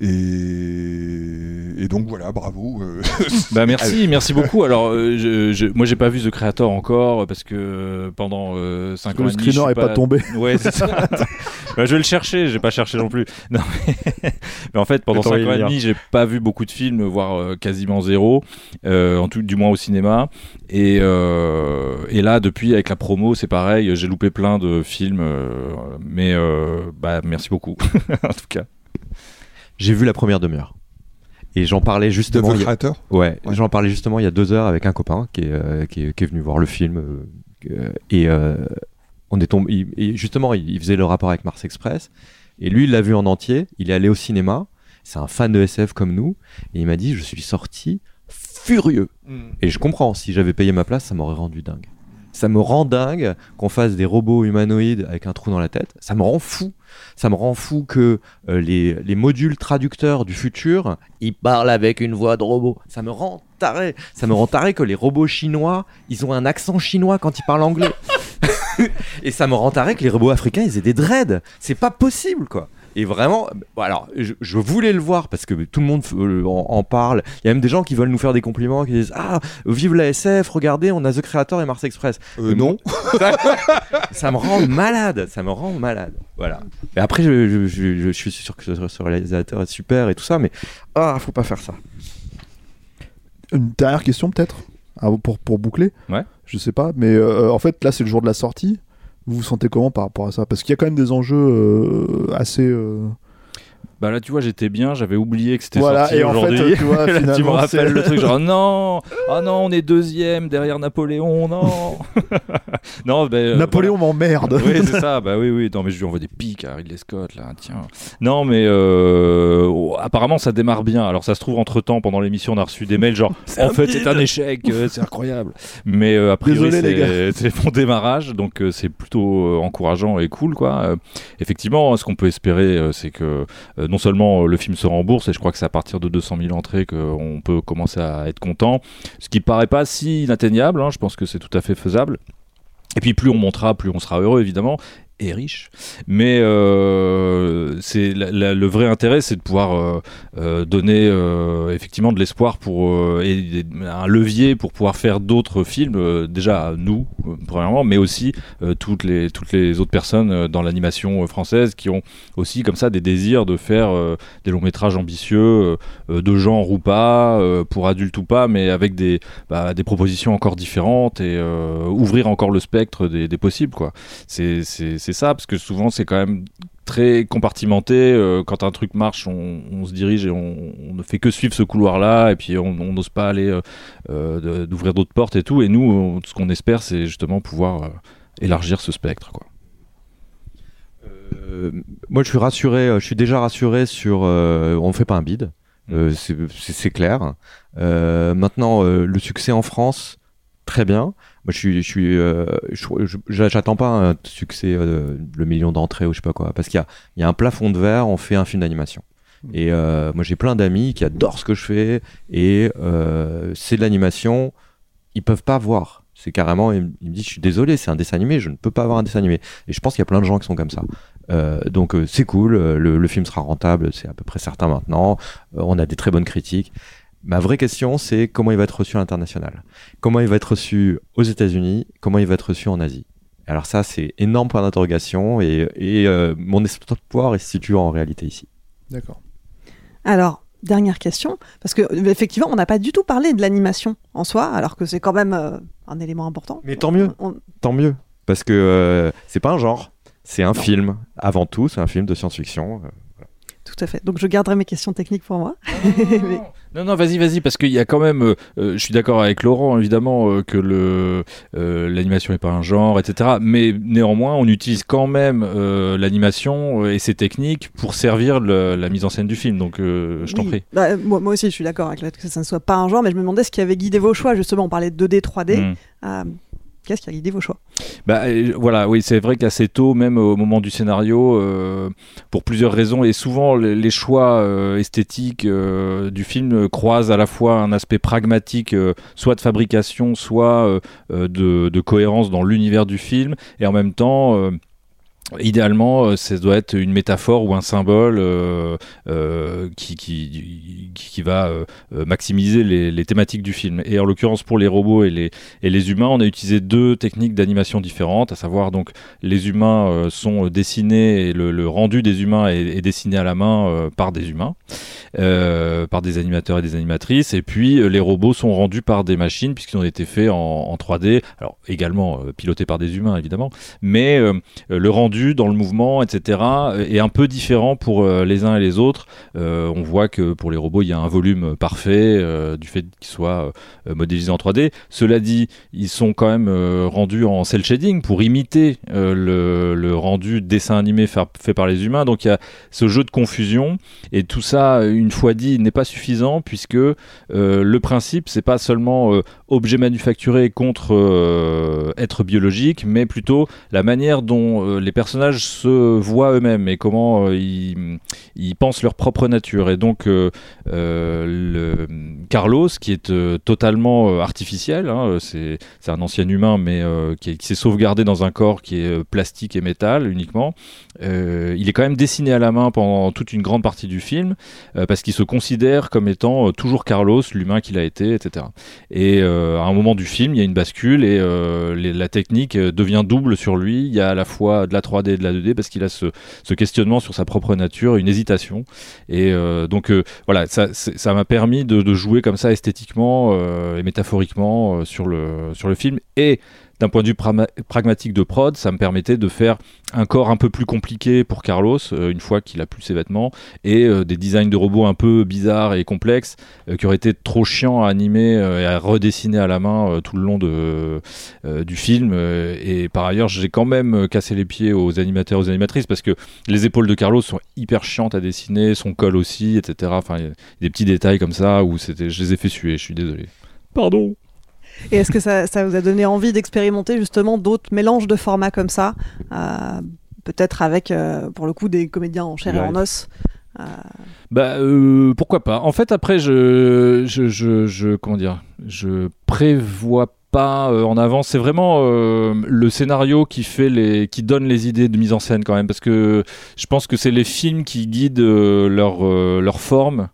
Et... et donc voilà, bravo. euh.
Bah merci, merci beaucoup. Alors, euh, je, je- moi, j'ai pas vu The Creator encore euh, parce que euh, pendant 5
que
ans
le
et demi, je
screener
suis
est pas tombé.
Ouais, c'est ça. Bah, je vais le chercher. J'ai pas cherché non plus. Non, mais... mais en fait, pendant
Le temps
5
est
ans et demi, j'ai pas vu beaucoup de films, voire euh, quasiment zéro, euh, en tout, du moins au cinéma. Et, euh, et là, depuis avec la promo, c'est pareil. J'ai loupé plein de films, euh, mais euh, bah merci beaucoup en tout cas.
J'ai vu la première demi-heure. Et j'en parlais justement. Y a- Ouais,
Ouais.
j'en parlais justement il y a deux heures avec un copain qui est, euh, qui est, qui est venu voir le film. euh, euh, et euh, on est tombé. il- et justement, il, il faisait le rapport avec Mars Express. Et lui, il l'a vu en entier. Il est allé au cinéma. C'est un fan de SF comme nous. Et il m'a dit Je suis sorti furieux. Et je comprends. Si j'avais payé ma place, ça m'aurait rendu dingue. Ça me rend dingue qu'on fasse des robots humanoïdes avec un trou dans la tête. Ça me rend fou. Ça me rend fou que euh, les, les modules traducteurs du futur, ils parlent avec une voix de robot. Ça me rend taré. Ça me rend taré que les robots chinois, ils ont un accent chinois quand ils parlent anglais. Et ça me rend taré que les robots africains, ils aient des dreads. C'est pas possible, quoi. Et vraiment, bon, alors, je, je voulais le voir parce que tout le monde euh, en, en parle. Il y a même des gens qui veulent nous faire des compliments, qui disent Ah, vive la SF, regardez, on a The Creator et Mars Express.
Euh,
Mais
non.
ça, ça me rend malade, ça me rend malade. Voilà. Et après, je, je- je- je suis sûr que ce, réalisateur est super et tout ça, mais ah, faut pas faire ça.
Une dernière question peut-être pour, pour boucler
Ouais.
Je sais pas, mais euh, en fait, là, c'est le jour de la sortie. Vous vous sentez comment par rapport à ça? Parce qu'il y a quand même des enjeux euh, assez.
Bah là, tu vois, j'étais bien, j'avais oublié que c'était
Voilà,
sorti
et en fait,
aujourd'hui.
tu vois,
Là, tu me rappelles le truc, genre non, ah non, on est deuxième derrière Napoléon, non. non, ben, euh,
Napoléon m'emmerde.
oui, c'est ça. Bah oui, oui. Non, mais je lui envoie des pics à Ridley Scott, là. Tiens. Non, mais euh, oh, apparemment, ça démarre bien. Alors, ça se trouve, entre temps, pendant l'émission, on a reçu des mails genre, en fait, c'est un échec, euh, c'est incroyable. Mais euh, a priori, c'est bon démarrage, donc c'est plutôt encourageant et cool, quoi. Effectivement, ce qu'on peut espérer, c'est que non seulement euh, le film se rembourse, et je crois que c'est à partir de 200 000 entrées qu'on peut commencer à être content, ce qui paraît pas si inatteignable. hein. je pense que c'est tout à fait faisable. Et puis plus on montera, plus on sera heureux évidemment et riche. Mais euh, c'est le vrai intérêt, c'est de pouvoir euh, euh, donner effectivement de l'espoir pour et un levier pour pouvoir faire d'autres films. déjà nous premièrement, mais aussi toutes les toutes les autres personnes dans l'animation française qui ont aussi comme ça des désirs de faire des longs métrages ambitieux de genre ou pas, pour adultes ou pas, mais avec des bah, des propositions encore différentes et ouvrir encore le spectre des, possibles. C'est c'est ça parce que souvent c'est quand même très compartimenté. euh, quand un truc marche, on, on se dirige et on, on ne fait que suivre ce couloir-là, et puis on n'ose pas aller euh, euh, d'ouvrir d'autres portes et tout. Et nous, on- ce qu'on espère, c'est justement pouvoir euh, élargir ce spectre. Quoi.
Moi, je suis rassuré. Je suis déjà rassuré sur. on fait pas un bid. Euh, c'est- clair. Maintenant, le succès en France, très bien. Moi, je suis, je suis, euh, j'attends pas un succès, euh, le million d'entrées ou je sais pas quoi, parce qu'il y a, il y a un plafond de verre. On fait un film d'animation. Et euh, moi, j'ai plein d'amis qui adorent ce que je fais et euh, c'est de l'animation. Ils peuvent pas voir. C'est carrément, ils, me- disent, je suis désolé, c'est un dessin animé, je ne peux pas avoir un dessin animé. Et je pense qu'il y a plein de gens qui sont comme ça. Euh, donc euh, c'est cool, euh, le, le film sera rentable, c'est à peu près certain maintenant. Euh, on a des très bonnes critiques. Ma vraie question, c'est comment il va être reçu à l'international? Comment il va être reçu aux États-Unis, comment il va être reçu en Asie? Alors ça, c'est énorme point d'interrogation et, et, euh, mon espoir est situé en réalité ici.
D'accord.
Alors, dernière question, parce que effectivement, on n'a pas du tout parlé de l'animation en soi, alors que c'est quand même euh, un élément important.
Mais tant mieux.
On-
Tant mieux. Parce que euh, c'est pas un genre, c'est un film. Avant tout, c'est un film de science-fiction.
Tout à fait. Donc, je garderai mes questions techniques pour moi. Mais-
Non, non, vas-y, vas-y, parce qu'il y a quand même. euh, euh, je suis d'accord avec Laurent, évidemment, euh, que le euh, l'animation n'est pas un genre, etc. Mais néanmoins, on utilise quand même l'animation et ses techniques pour servir le- la mise en scène du film. Donc, je t'en
Oui.
prie.
Bah, moi, moi aussi, je suis d'accord avec le fait que ça ne soit pas un genre, mais je me demandais ce qui avait guidé vos choix. Justement, on parlait de 2D, 3D.
Mm.
Qu'est-ce qui a guidé vos choix
Bah euh, voilà, oui, c'est vrai qu'assez tôt, même au moment du scénario, euh, pour plusieurs raisons, et souvent les, choix euh, esthétiques du film croisent à la fois un aspect pragmatique, soit de fabrication, soit de cohérence dans l'univers du film, et en même temps. Idéalement, euh, ça doit être une métaphore ou un symbole euh, euh, qui, va maximiser les, thématiques du film. Et en l'occurrence, pour les robots et les, humains, on a utilisé deux techniques d'animation différentes, à savoir donc les humains sont dessinés et le, rendu des humains est, dessiné à la main par des humains, par des animateurs et des animatrices, et puis les robots sont rendus par des machines puisqu'ils ont été faits en, en 3D, alors également pilotés par des humains évidemment, mais le rendu dans le mouvement, etc., euh, est un peu différent pour euh, les uns et les autres. Euh, on voit que pour les robots, il y a un volume parfait euh, du fait qu'ils soient euh, modélisés en 3D. Cela dit, ils sont quand même euh, rendus en cel shading pour imiter euh, le, rendu dessin animé fa- fait par les humains. Donc il y a ce jeu de confusion et tout ça, une fois dit, n'est pas suffisant puisque euh, le principe, c'est pas seulement euh, objet manufacturé contre euh, être biologique, mais plutôt la manière dont euh, les personnages se voient eux-mêmes et comment euh, ils, pensent leur propre nature. Et donc, euh, euh, Carlos, qui est totalement artificiel, hein, c'est un ancien humain, mais qui, est- qui s'est sauvegardé dans un corps qui est plastique et métal uniquement, il est quand même dessiné à la main pendant toute une grande partie du film, parce qu'il se considère comme étant toujours Carlos, l'humain qu'il a été, etc. Et à un moment du film, il y a une bascule et la technique devient double sur lui. Il y a à la fois de la 3D 3D et de la 2D parce qu'il a ce, questionnement sur sa propre nature, une hésitation. Et euh, donc euh, voilà, ça m'a permis de, jouer comme ça esthétiquement euh, et métaphoriquement sur, le, sur le film. Et d'un point de vue pragma- pragmatique de prod, ça me permettait de faire un corps un peu plus compliqué pour Carlos, euh, une fois qu'il a plus ses vêtements, et euh, des designs de robots un peu bizarres et complexes, euh, qui auraient été trop chiants à animer et à redessiner à la main tout le long du film. Et par ailleurs, j'ai quand même cassé les pieds aux animateurs, aux animatrices, parce que les épaules de Carlos sont hyper chiantes à dessiner, son col aussi, etc. Enfin, des petits détails comme ça où je les ai fait suer, je suis désolé. Pardon.
Et est-ce que ça, ça vous a donné envie d'expérimenter justement d'autres mélanges de formats comme ça euh, Peut-être avec, euh, pour le coup, des comédiens en chair et en os euh,
Bah euh, pourquoi pas. En fait après je je, je, je- comment dire je prévois pas euh, en avance. C'est vraiment euh, le scénario qui fait les qui donne les idées de mise en scène quand même parce que je pense que c'est les films qui guident euh, leur leur forme.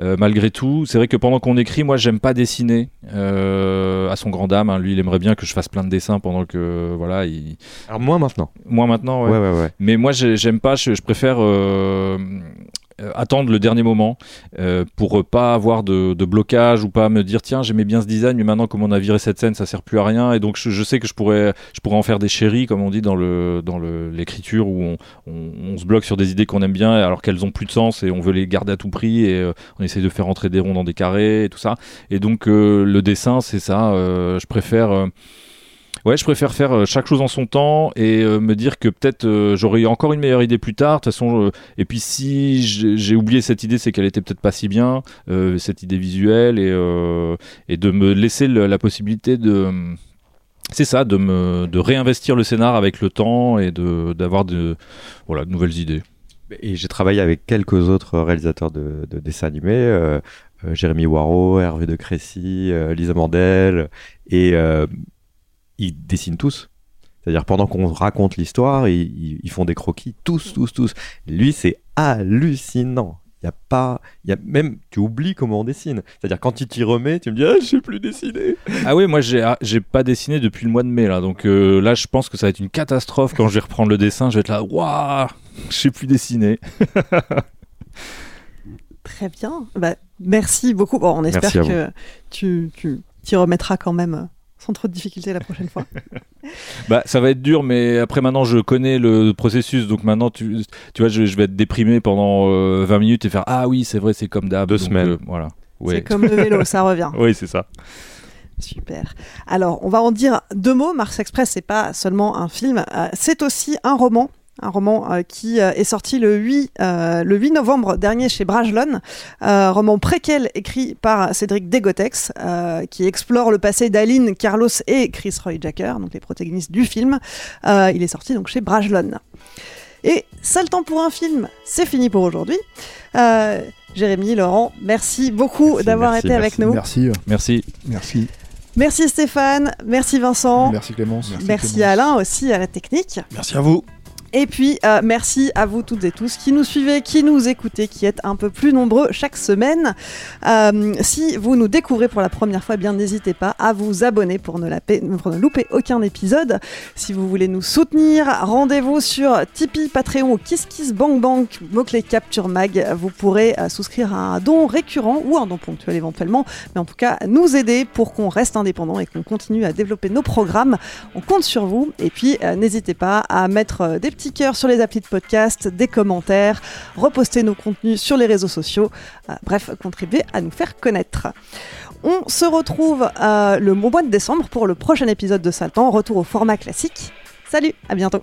Euh, malgré tout, c'est vrai que pendant qu'on écrit, moi, j'aime pas dessiner euh, à son grand dame. hein. Lui, il aimerait bien que je fasse plein de dessins pendant que voilà. Il...
Alors moins maintenant.
Moi maintenant, ouais.
Ouais, ouais, ouais.
Mais moi, j'ai- j'aime pas. Je, je préfère euh, euh, attendre le dernier moment euh, pour pas avoir de, de blocage ou pas me dire tiens j'aimais bien ce design mais maintenant comme on a viré cette scène ça sert plus à rien. Et donc je, je sais que je pourrais je pourrais en faire des chéris comme on dit dans le dans l'écriture où on, on, se bloque sur des idées qu'on aime bien alors qu'elles ont plus de sens et on veut les garder à tout prix et euh, on essaye de faire entrer des ronds dans des carrés et tout ça. Et donc euh, le dessin c'est ça euh, je préfère euh, Ouais, je préfère faire euh, chaque chose en son temps et euh, me dire que peut-être euh, j'aurai encore une meilleure idée plus tard. De toute façon, euh, et puis si j'ai oublié cette idée, c'est qu'elle était peut-être pas si bien, cette idée visuelle, et, de me laisser la possibilité de. C'est ça, de, réinvestir le scénar avec le temps et d'avoir de, nouvelles idées.
Et j'ai travaillé avec quelques autres réalisateurs de, de dessins animés, Jérémy Waro, Hervé de Crécy, Lisa Mandel, et ils dessinent tous. C'est-à-dire pendant qu'on raconte l'histoire, ils, font des croquis, tous, tous, tous. Lui, c'est hallucinant. Il y a pas, il y a même, tu oublies comment on dessine. C'est-à-dire quand tu t'y remets, tu me dis, ah, je sais plus dessiner.
Ah oui, moi j'ai ah, j'ai pas dessiné depuis le mois de mai là, donc euh, là je pense que ça va être une catastrophe quand je vais reprendre le dessin. Je vais être là, waouh, je sais plus dessiner.
Très bien. Bah, merci beaucoup. Bon, on espère que tu tu t'y remettras quand même euh, sans trop de difficultés la prochaine fois.
Bah, ça va être dur, mais après maintenant je connais le processus, donc maintenant tu, tu vois, je, je vais être déprimé pendant euh, 20 minutes et faire ah oui, c'est vrai, c'est comme d'hab.
Deux
donc,
semaines.
euh, voilà. Ouais.
C'est comme le vélo, ça revient.
oui, c'est ça.
Super. Alors, on va en dire deux mots. Mars Express, c'est pas seulement un film, euh, c'est aussi un roman. Un roman euh, qui euh, est sorti le 8, euh, le 8 novembre dernier chez Brajlon. Euh, roman préquel écrit par Cédric Degotex, euh, qui explore le passé d'Aline, Carlos et Chris Roy Jacker, donc les protagonistes du film. Euh, il est sorti donc chez Brajlon. Et ça le temps pour un film, c'est fini pour aujourd'hui. Euh, Jérémy, Laurent, merci beaucoup d'avoir
merci,
été avec nous.
Merci.
Merci.
Merci.
Merci Stéphane, merci Vincent,
Merci Clémence.
merci, Alain aussi à la technique.
Merci à vous.
Et puis euh, merci à vous toutes et tous qui nous suivez, qui nous écoutez, qui êtes un peu plus nombreux chaque semaine. Euh, si vous nous découvrez pour la première fois, eh bien n'hésitez pas à vous abonner pour ne, louper aucun épisode. Si vous voulez nous soutenir, rendez-vous sur Tipeee, Patreon ou KissKissBankBank, mot-clé Capture Mag. Vous pourrez euh, souscrire à un don récurrent ou un don ponctuel éventuellement, mais en tout cas nous aider pour qu'on reste indépendant et qu'on continue à développer nos programmes. On compte sur vous. Et puis n'hésitez pas à mettre des petits cœurs sur les applis de podcast, des commentaires, reposter nos contenus sur les réseaux sociaux. Euh, bref, contribuer à nous faire connaître. On se retrouve euh, le mois de décembre pour le prochain épisode de Saltan. Retour au format classique. Salut, à bientôt.